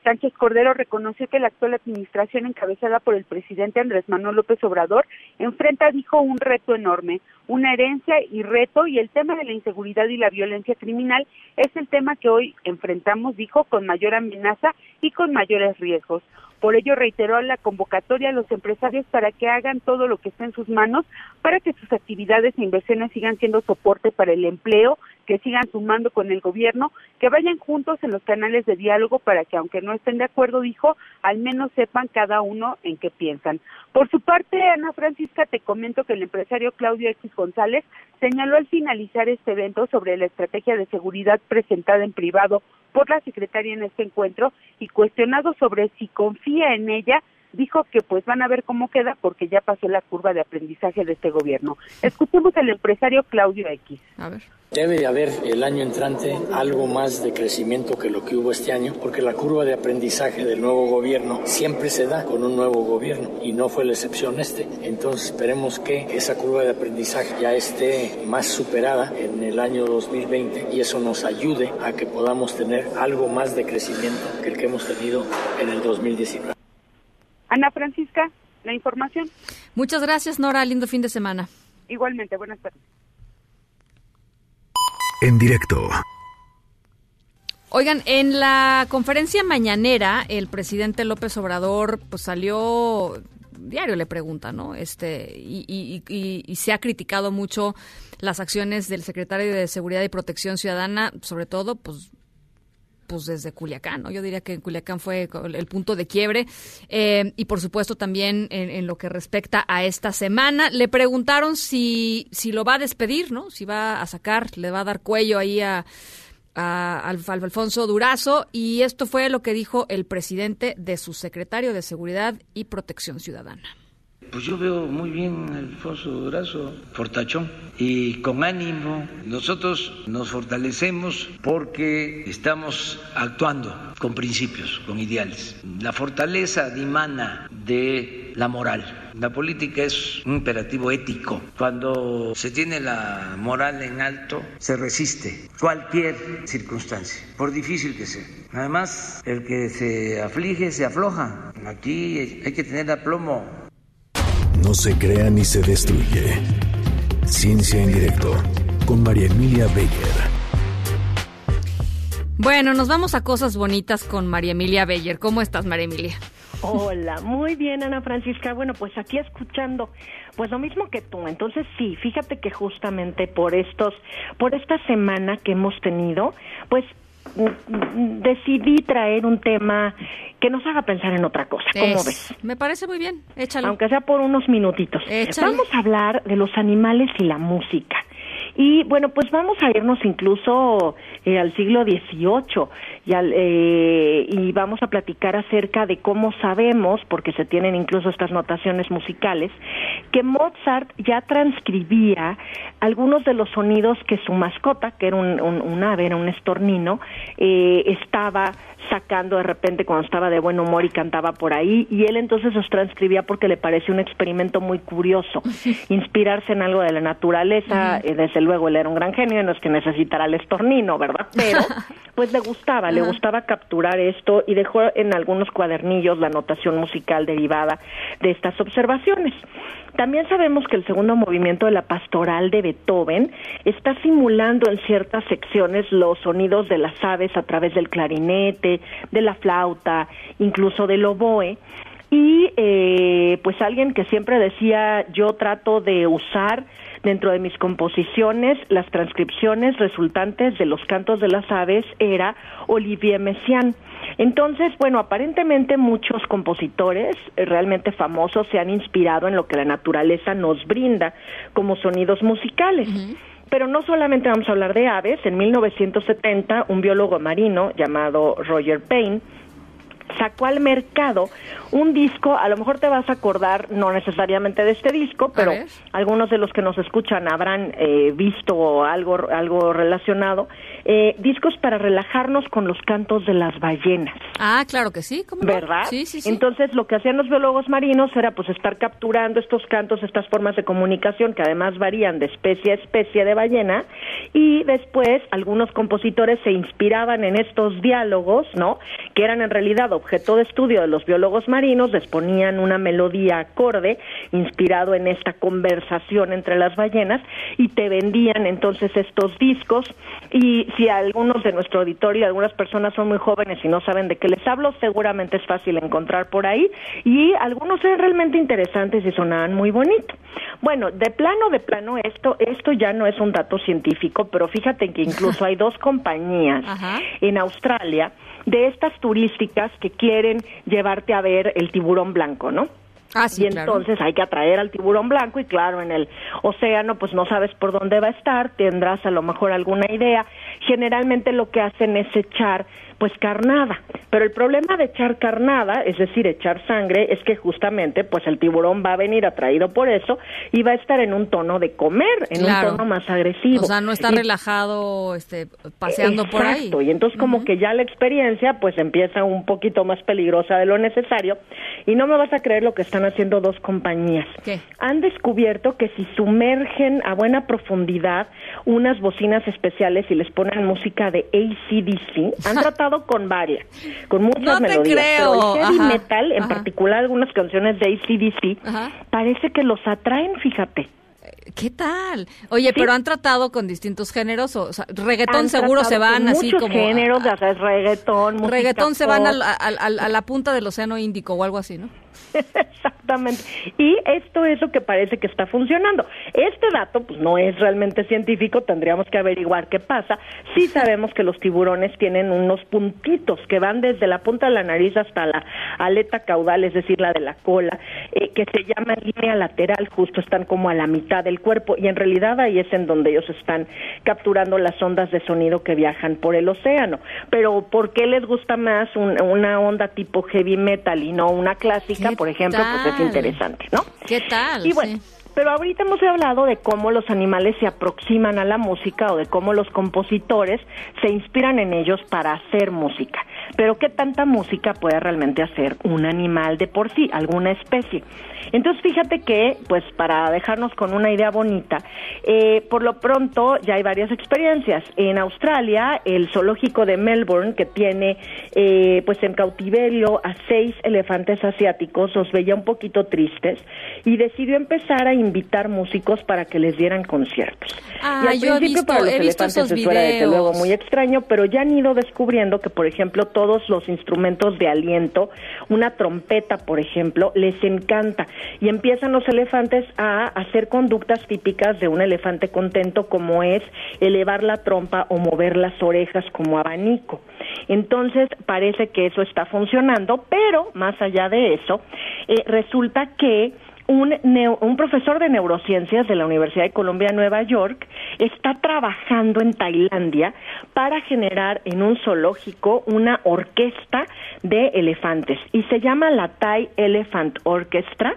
Sánchez Cordero reconoció que la actual administración encabezada por el presidente Andrés Manuel López Obrador enfrenta, dijo, un reto enorme, una herencia y reto y el tema de la inseguridad y la violencia criminal es el tema que hoy enfrentamos, dijo, con mayor amenaza y con mayores riesgos. Por ello reiteró la convocatoria a los empresarios para que hagan todo lo que esté en sus manos para que sus actividades e inversiones sigan siendo soporte para el empleo, que sigan sumando con el gobierno, que vayan juntos en los canales de diálogo para que aunque no estén de acuerdo, dijo, al menos sepan cada uno en qué piensan. Por su parte, Ana Francisca, te comento que el empresario Claudio X González señaló al finalizar este evento sobre la estrategia de seguridad presentada en privado por la secretaria en este encuentro y cuestionado sobre si confía en ella, dijo que pues van a ver cómo queda porque ya pasó la curva de aprendizaje de este gobierno. Escuchemos al empresario Claudio X. A ver. Debe de haber el año entrante algo más de crecimiento que lo que hubo este año, porque la curva de aprendizaje del nuevo gobierno siempre se da con un nuevo gobierno y no fue la excepción este. Entonces esperemos que esa curva de aprendizaje ya esté más superada en el año 2020 y eso nos ayude a que podamos tener algo más de crecimiento que el que hemos tenido en el 2019. Ana Francisca, la información. Muchas gracias, Nora. Lindo fin de semana. Igualmente, buenas tardes. En directo. Oigan, en la conferencia mañanera, el presidente López Obrador pues salió diario le pregunta, ¿no? Este y, y, y, y, se ha criticado mucho las acciones del secretario de Seguridad y Protección Ciudadana, sobre todo, pues pues desde Culiacán, ¿no? Yo diría que Culiacán fue el punto de quiebre. Eh, y por supuesto también en, lo que respecta a esta semana, le preguntaron si, si lo va a despedir, ¿no? Si va a sacar, le va a dar cuello ahí a, a Alfonso Durazo. Y esto fue lo que dijo el presidente de su secretario de Seguridad y Protección Ciudadana. Pues yo veo muy bien a Alfonso Durazo, fortachón, y con ánimo. Nosotros nos fortalecemos porque estamos actuando con principios, con ideales. La fortaleza dimana de la moral. La política es un imperativo ético. Cuando se tiene la moral en alto, se resiste cualquier circunstancia, por difícil que sea. Además, el que se aflige se afloja. Aquí hay que tener aplomo no se crea ni se destruye. Ciencia en directo con María Emilia Beyer. Bueno, nos vamos a cosas bonitas con María Emilia Beyer. ¿Cómo estás, María Emilia? Hola, muy bien, Ana Francisca. Bueno, pues aquí escuchando, pues lo mismo que tú. Entonces, sí, fíjate que justamente por estos, por esta semana que hemos tenido, pues decidí traer un tema que nos haga pensar en otra cosa. ¿Cómo es, ves? Me parece muy bien, échalo. Aunque sea por unos minutitos. Échale. Vamos a hablar de los animales y la música. Y bueno, pues vamos a irnos incluso eh, al siglo XVIII y, al, eh, y vamos a platicar acerca de cómo sabemos, porque se tienen incluso estas notaciones musicales, que Mozart ya transcribía algunos de los sonidos que su mascota, que era un, un, un ave, era un estornino, eh, estaba sacando de repente cuando estaba de buen humor y cantaba por ahí. Y él entonces los transcribía porque le pareció un experimento muy curioso inspirarse en algo de la naturaleza. Uh -huh. desde luego él era un gran genio y no es que necesitara el estornino verdad pero pues le gustaba le gustaba capturar esto y dejó en algunos cuadernillos la notación musical derivada de estas observaciones. También sabemos que el segundo movimiento de la pastoral de Beethoven está simulando en ciertas secciones los sonidos de las aves a través del clarinete, de la flauta, incluso del oboe. Y eh, pues alguien que siempre decía yo trato de usar dentro de mis composiciones las transcripciones resultantes de los cantos de las aves era Olivier Messiaen. Entonces, bueno, aparentemente muchos compositores eh, realmente famosos se han inspirado en lo que la naturaleza nos brinda como sonidos musicales. Uh -huh. Pero no solamente vamos a hablar de aves, en 1970 un biólogo marino llamado Roger Payne sacó al mercado un disco, a lo mejor te vas a acordar, no necesariamente de este disco, pero algunos de los que nos escuchan habrán eh, visto algo, algo relacionado. Eh, discos para relajarnos con los cantos de las ballenas. Ah, claro que sí, ¿cómo? ¿Verdad? Sí, sí, sí. Entonces, lo que hacían los biólogos marinos era pues estar capturando estos cantos, estas formas de comunicación que además varían de especie a especie de ballena y después algunos compositores se inspiraban en estos diálogos, ¿no? Que eran en realidad objeto de estudio de los biólogos marinos, les ponían una melodía acorde inspirado en esta conversación entre las ballenas y te vendían entonces estos discos. Y si algunos de nuestro auditorio, algunas personas son muy jóvenes y no saben de qué les hablo, seguramente es fácil encontrar por ahí. Y algunos eran realmente interesantes y sonaban muy bonito. Bueno, de plano, de plano, esto, esto ya no es un dato científico, pero fíjate que incluso hay dos compañías en Australia de estas turísticas que quieren llevarte a ver el tiburón blanco, ¿no? Ah, sí, y claro. entonces hay que atraer al tiburón blanco y claro, en el océano pues no sabes por dónde va a estar, tendrás a lo mejor alguna idea. Generalmente lo que hacen es echar pues carnada, pero el problema de echar carnada, es decir, echar sangre, es que justamente pues el tiburón va a venir atraído por eso y va a estar en un tono de comer, en Claro. un tono más agresivo. O sea, no está Y- relajado este, paseando por ahí. Exacto, y entonces como que ya la experiencia pues empieza un poquito más peligrosa de lo necesario y no me vas a creer lo que están haciendo dos compañías. ¿Qué? Han descubierto que si sumergen a buena profundidad unas bocinas especiales y les ponen música de ACDC, han tratado con varias, con muchas No te melodías, creo, pero el heavy ajá, metal, en ajá. particular algunas canciones de ACDC, Ajá. parece que los atraen, fíjate. ¿Qué tal? Oye, pero han tratado con distintos géneros, o, sea, reggaetón Han seguro se van con así como... géneros, o sea, es reggaetón, reggaetón se van al- a la punta del océano Índico o algo así, ¿no? Exactamente. Y esto es lo que parece que está funcionando. Este dato, pues no es realmente científico, tendríamos que averiguar qué pasa. Sí sabemos que los tiburones tienen unos puntitos que van desde la punta de la nariz hasta la aleta caudal, es decir, la de la cola, eh, que se llama línea lateral, justo están como a la mitad del cuerpo y en realidad ahí es en donde ellos están capturando las ondas de sonido que viajan por el océano. Pero ¿por qué les gusta más un- una onda tipo heavy metal y no una clásica, por ejemplo? Pues interesante, ¿no? ¿Qué tal? Y bueno, pero ahorita hemos hablado de cómo los animales se aproximan a la música o de cómo los compositores se inspiran en ellos para hacer música. Pero qué tanta música puede realmente hacer un animal de por sí, alguna especie. Entonces fíjate que, pues para dejarnos con una idea bonita, eh, por lo pronto ya hay varias experiencias. En Australia, el zoológico de Melbourne, que tiene eh, pues en cautiverio a seis elefantes asiáticos, los veía un poquito tristes y decidió empezar a invitar músicos para que les dieran conciertos. Ah, y al yo he principio visto- para los he visto elefantes esos eso era desde videos. luego muy extraño, pero ya han ido descubriendo que, por ejemplo, todos los instrumentos de aliento, una trompeta, por ejemplo, les encanta y empiezan los elefantes a hacer conductas típicas de un elefante contento, como es elevar la trompa o mover las orejas como abanico. Entonces, parece que eso está funcionando, pero más allá de eso, eh, resulta que un, un profesor de neurociencias de la Universidad de Columbia Nueva York está trabajando en Tailandia para generar en un zoológico una orquesta de elefantes y se llama la Thai Elephant Orchestra.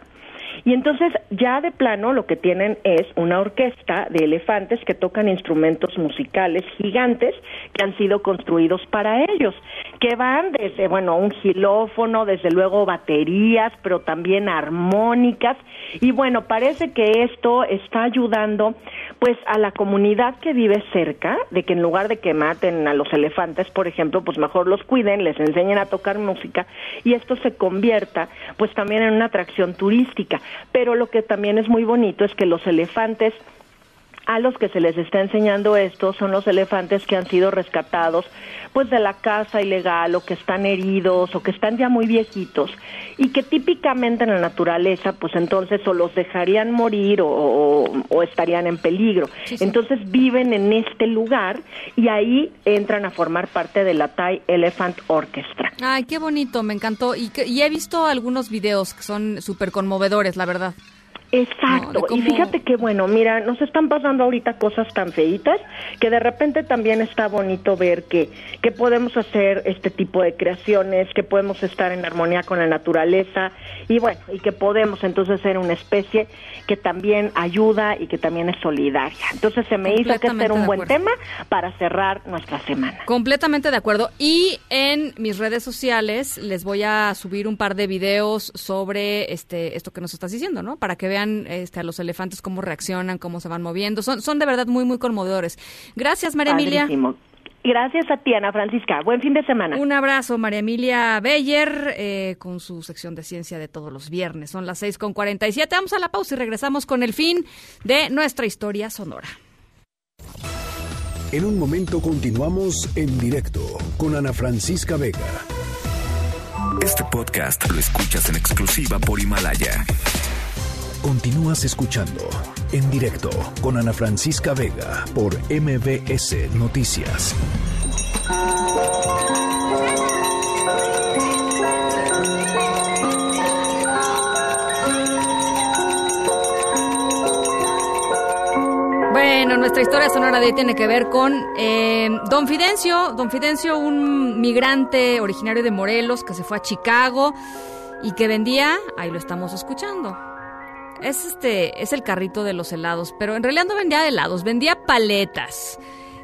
Y entonces ya de plano lo que tienen es una orquesta de elefantes que tocan instrumentos musicales gigantes que han sido construidos para ellos, que van desde, bueno, un gilófono, desde luego baterías, pero también armónicas. Y bueno, parece que esto está ayudando pues a la comunidad que vive cerca, de que en lugar de que maten a los elefantes, por ejemplo, pues mejor los cuiden, les enseñen a tocar música y esto se convierta pues también en una atracción turística. Pero lo que también es muy bonito es que los elefantes a los que se les está enseñando esto son los elefantes que han sido rescatados pues de la caza ilegal o que están heridos o que están ya muy viejitos y que típicamente en la naturaleza pues entonces o los dejarían morir o, o- o estarían en peligro. Entonces viven en este lugar y ahí entran a formar parte de la Thai Elephant Orchestra. Ay, qué bonito, me encantó. Y, y he visto algunos videos que son súper conmovedores, la verdad. Exacto, y fíjate que bueno, mira, nos están pasando ahorita cosas tan feitas que de repente también está bonito ver que, que podemos hacer este tipo de creaciones, que podemos estar en armonía con la naturaleza y bueno, y que podemos entonces ser una especie que también ayuda y que también es solidaria. Entonces se me hizo que este era un buen tema para cerrar nuestra semana. Completamente de acuerdo. Y en mis redes sociales les voy a subir un par de videos sobre este esto que nos estás diciendo, ¿no? Para que vean este, a los elefantes cómo reaccionan, cómo se van moviendo. Son, son de verdad muy, muy conmovedores. Gracias, María Emilia. Gracias a ti, Ana Francisca. Buen fin de semana. Un abrazo, María Emilia Beyer, eh, con su sección de ciencia de todos los viernes. Son las seis con cuarenta y siete. Vamos a la pausa y regresamos con el fin de nuestra historia sonora. En un momento continuamos en directo con Ana Francisca Vega. Este podcast lo escuchas en exclusiva por Himalaya. Continúas escuchando en directo con Ana Francisca Vega por MBS Noticias. Bueno, nuestra historia sonora de hoy tiene que ver con eh, Don Fidencio. Don Fidencio, un migrante originario de Morelos que se fue a Chicago y que vendía, ahí lo estamos escuchando, es este, es el carrito de los helados, pero en realidad no vendía helados, vendía paletas.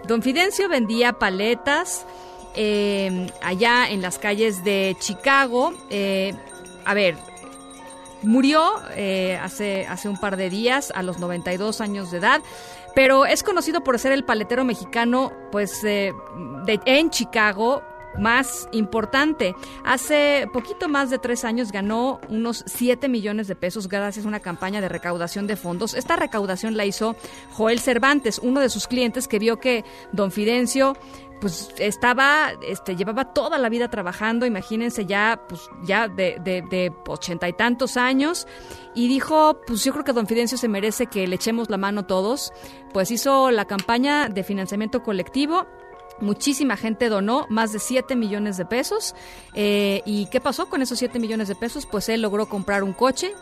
Don Fidencio vendía paletas eh, allá en las calles de Chicago. Eh, a ver, murió eh, hace, hace un par de días a los 92 años de edad, pero es conocido por ser el paletero mexicano, pues, en Chicago más importante. Hace poquito más de tres años ganó unos 7 millones de pesos gracias a una campaña de recaudación de fondos. Esta recaudación la hizo Joel Cervantes, uno de sus clientes que vio que don Fidencio pues estaba, este, llevaba toda la vida trabajando, imagínense ya, pues ya de, de, de ochenta y tantos años, y dijo, pues yo creo que don Fidencio se merece que le echemos la mano todos, pues hizo la campaña de financiamiento colectivo Muchísima gente donó más de 7 millones de pesos. Eh, ¿Y qué pasó con esos 7 millones de pesos? Pues él logró comprar un coche,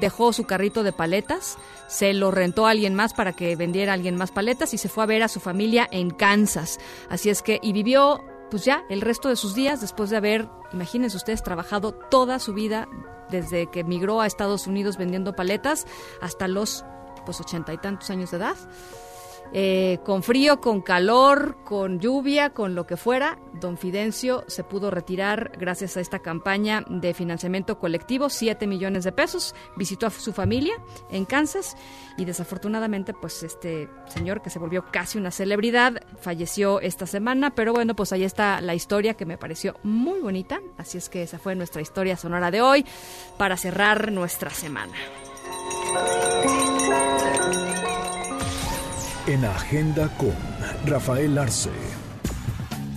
dejó su carrito de paletas, se lo rentó a alguien más para que vendiera a alguien más paletas y se fue a ver a su familia en Kansas. Así es que, y vivió pues ya el resto de sus días después de haber, imagínense ustedes, trabajado toda su vida desde que emigró a Estados Unidos vendiendo paletas hasta los pues ochenta y tantos años de edad. Eh, con frío, con calor, con lluvia, con lo que fuera, don Fidencio se pudo retirar gracias a esta campaña de financiamiento colectivo, 7 millones de pesos, visitó a su familia en Kansas y desafortunadamente pues este señor que se volvió casi una celebridad falleció esta semana, pero bueno, pues ahí está la historia que me pareció muy bonita, así es que esa fue nuestra historia sonora de hoy para cerrar nuestra semana en Agenda con Rafael Arce.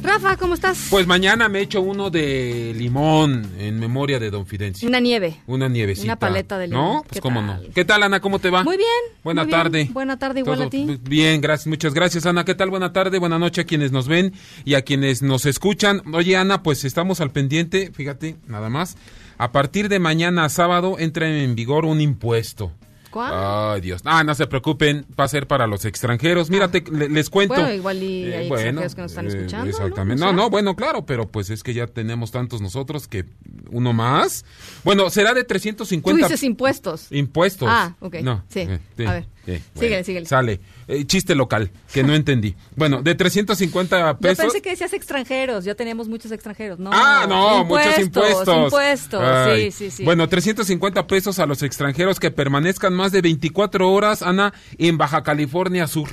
Rafa, ¿cómo estás? Pues mañana me echo uno de limón en memoria de Don Fidencio. Una nieve. Una nievecita. Una paleta de limón. ¿No? Pues cómo no. ¿Qué tal, Ana? ¿Cómo te va? Muy bien. Buena tarde. Buena tarde, igual a ti. Bien, gracias. Muchas gracias, Ana. ¿Qué tal? Buena tarde, buena noche a quienes nos ven y a quienes nos escuchan. Oye, Ana, pues estamos al pendiente, fíjate, nada más. A partir de mañana sábado entra en vigor un impuesto. ¿Cuál? Ay, Dios. Ah, no se preocupen, va a ser para los extranjeros. Mírate, les cuento. Bueno, igual y hay extranjeros que nos están escuchando. exactamente. ¿no? no, bueno, claro, pero pues es que ya tenemos tantos nosotros que uno más. Bueno, será de 350. Tú dices impuestos. Impuestos. Ah, ok. No. Sí. a ver. Síguele, síguele. Sale. Eh, chiste local, que no entendí. Bueno, de 350 pesos. Yo pensé que decías extranjeros, ya teníamos muchos extranjeros. No, ah, no, muchos impuestos. Impuestos, sí, sí, sí. Bueno, 350 pesos a los extranjeros que permanezcan más de 24 horas, Ana, en Baja California Sur.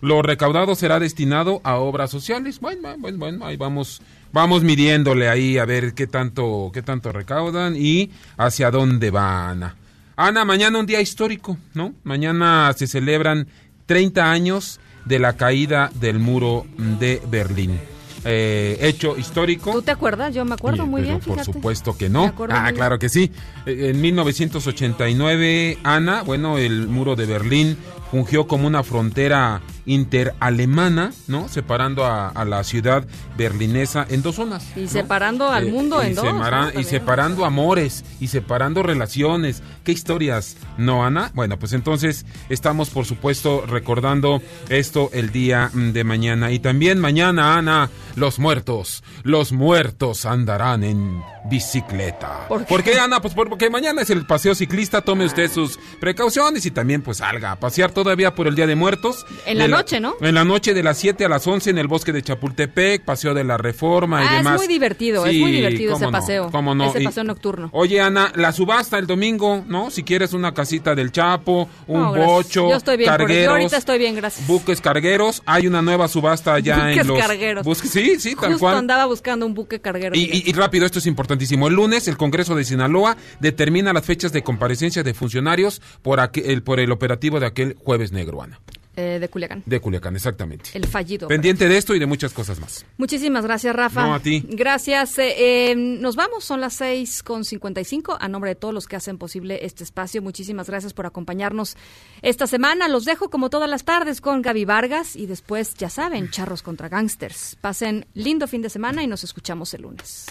Lo recaudado será destinado a obras sociales. Bueno, bueno, bueno, ahí vamos, vamos midiéndole ahí a ver qué tanto, qué tanto recaudan y hacia dónde va Ana. Ana, mañana un día histórico, ¿no? Mañana se celebran 30 años de la caída del muro de Berlín. Eh, hecho histórico. ¿Tú te acuerdas? Yo me acuerdo muy bien. Por supuesto que no. Ah, claro que sí. Eh, en 1989, Ana, bueno, el muro de Berlín fungió como una frontera interalemana, ¿no? Separando a, a la ciudad berlinesa en dos zonas. Y ¿no? separando al Eh, mundo y en dos. separa- ¿no? y separando amores, y separando relaciones. ¿Qué historias, no, Ana? Bueno, pues entonces estamos, por supuesto, recordando esto el día mm, de mañana. Y también mañana, Ana, los muertos, los muertos andarán en bicicleta. ¿Por qué? Ana? Pues porque mañana es el paseo ciclista, tome usted sus precauciones y también pues salga a pasear todavía por el Día de Muertos. En la noche, ¿no? En la noche de las 7 a las 11 en el bosque de Chapultepec, paseo de la Reforma y Ah, es demás. muy divertido, es muy divertido ese no, paseo. cómo no. Ese Y- paseo nocturno. Oye, Ana, la subasta el domingo, ¿no? Si quieres una casita del Chapo, un No, bocho, Yo estoy bien, cargueros. yo ahorita estoy bien, gracias. Buques cargueros, hay una nueva subasta ya Buques en los cargueros. busques- sí, sí, tal cual. andaba buscando un buque carguero. Y, y- y rápido, esto es importantísimo. El lunes, el Congreso de Sinaloa determina las fechas de comparecencia de funcionarios por, aquel- el, por el operativo de aquel jueves negro, Ana. Eh, de Culiacán. De Culiacán, exactamente. El fallido. Pendiente de esto y de muchas cosas más. Muchísimas gracias, Rafa. No, a ti. Gracias. eh, eh, nos vamos, son las seis con 55. A nombre de todos los que hacen posible este espacio, muchísimas gracias por acompañarnos esta semana. Los dejo como todas las tardes con Gaby Vargas y después, ya saben, charros contra gangsters. Pasen lindo fin de semana y nos escuchamos el lunes.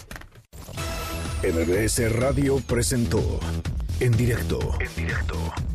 MBS Radio presentó En directo. En directo.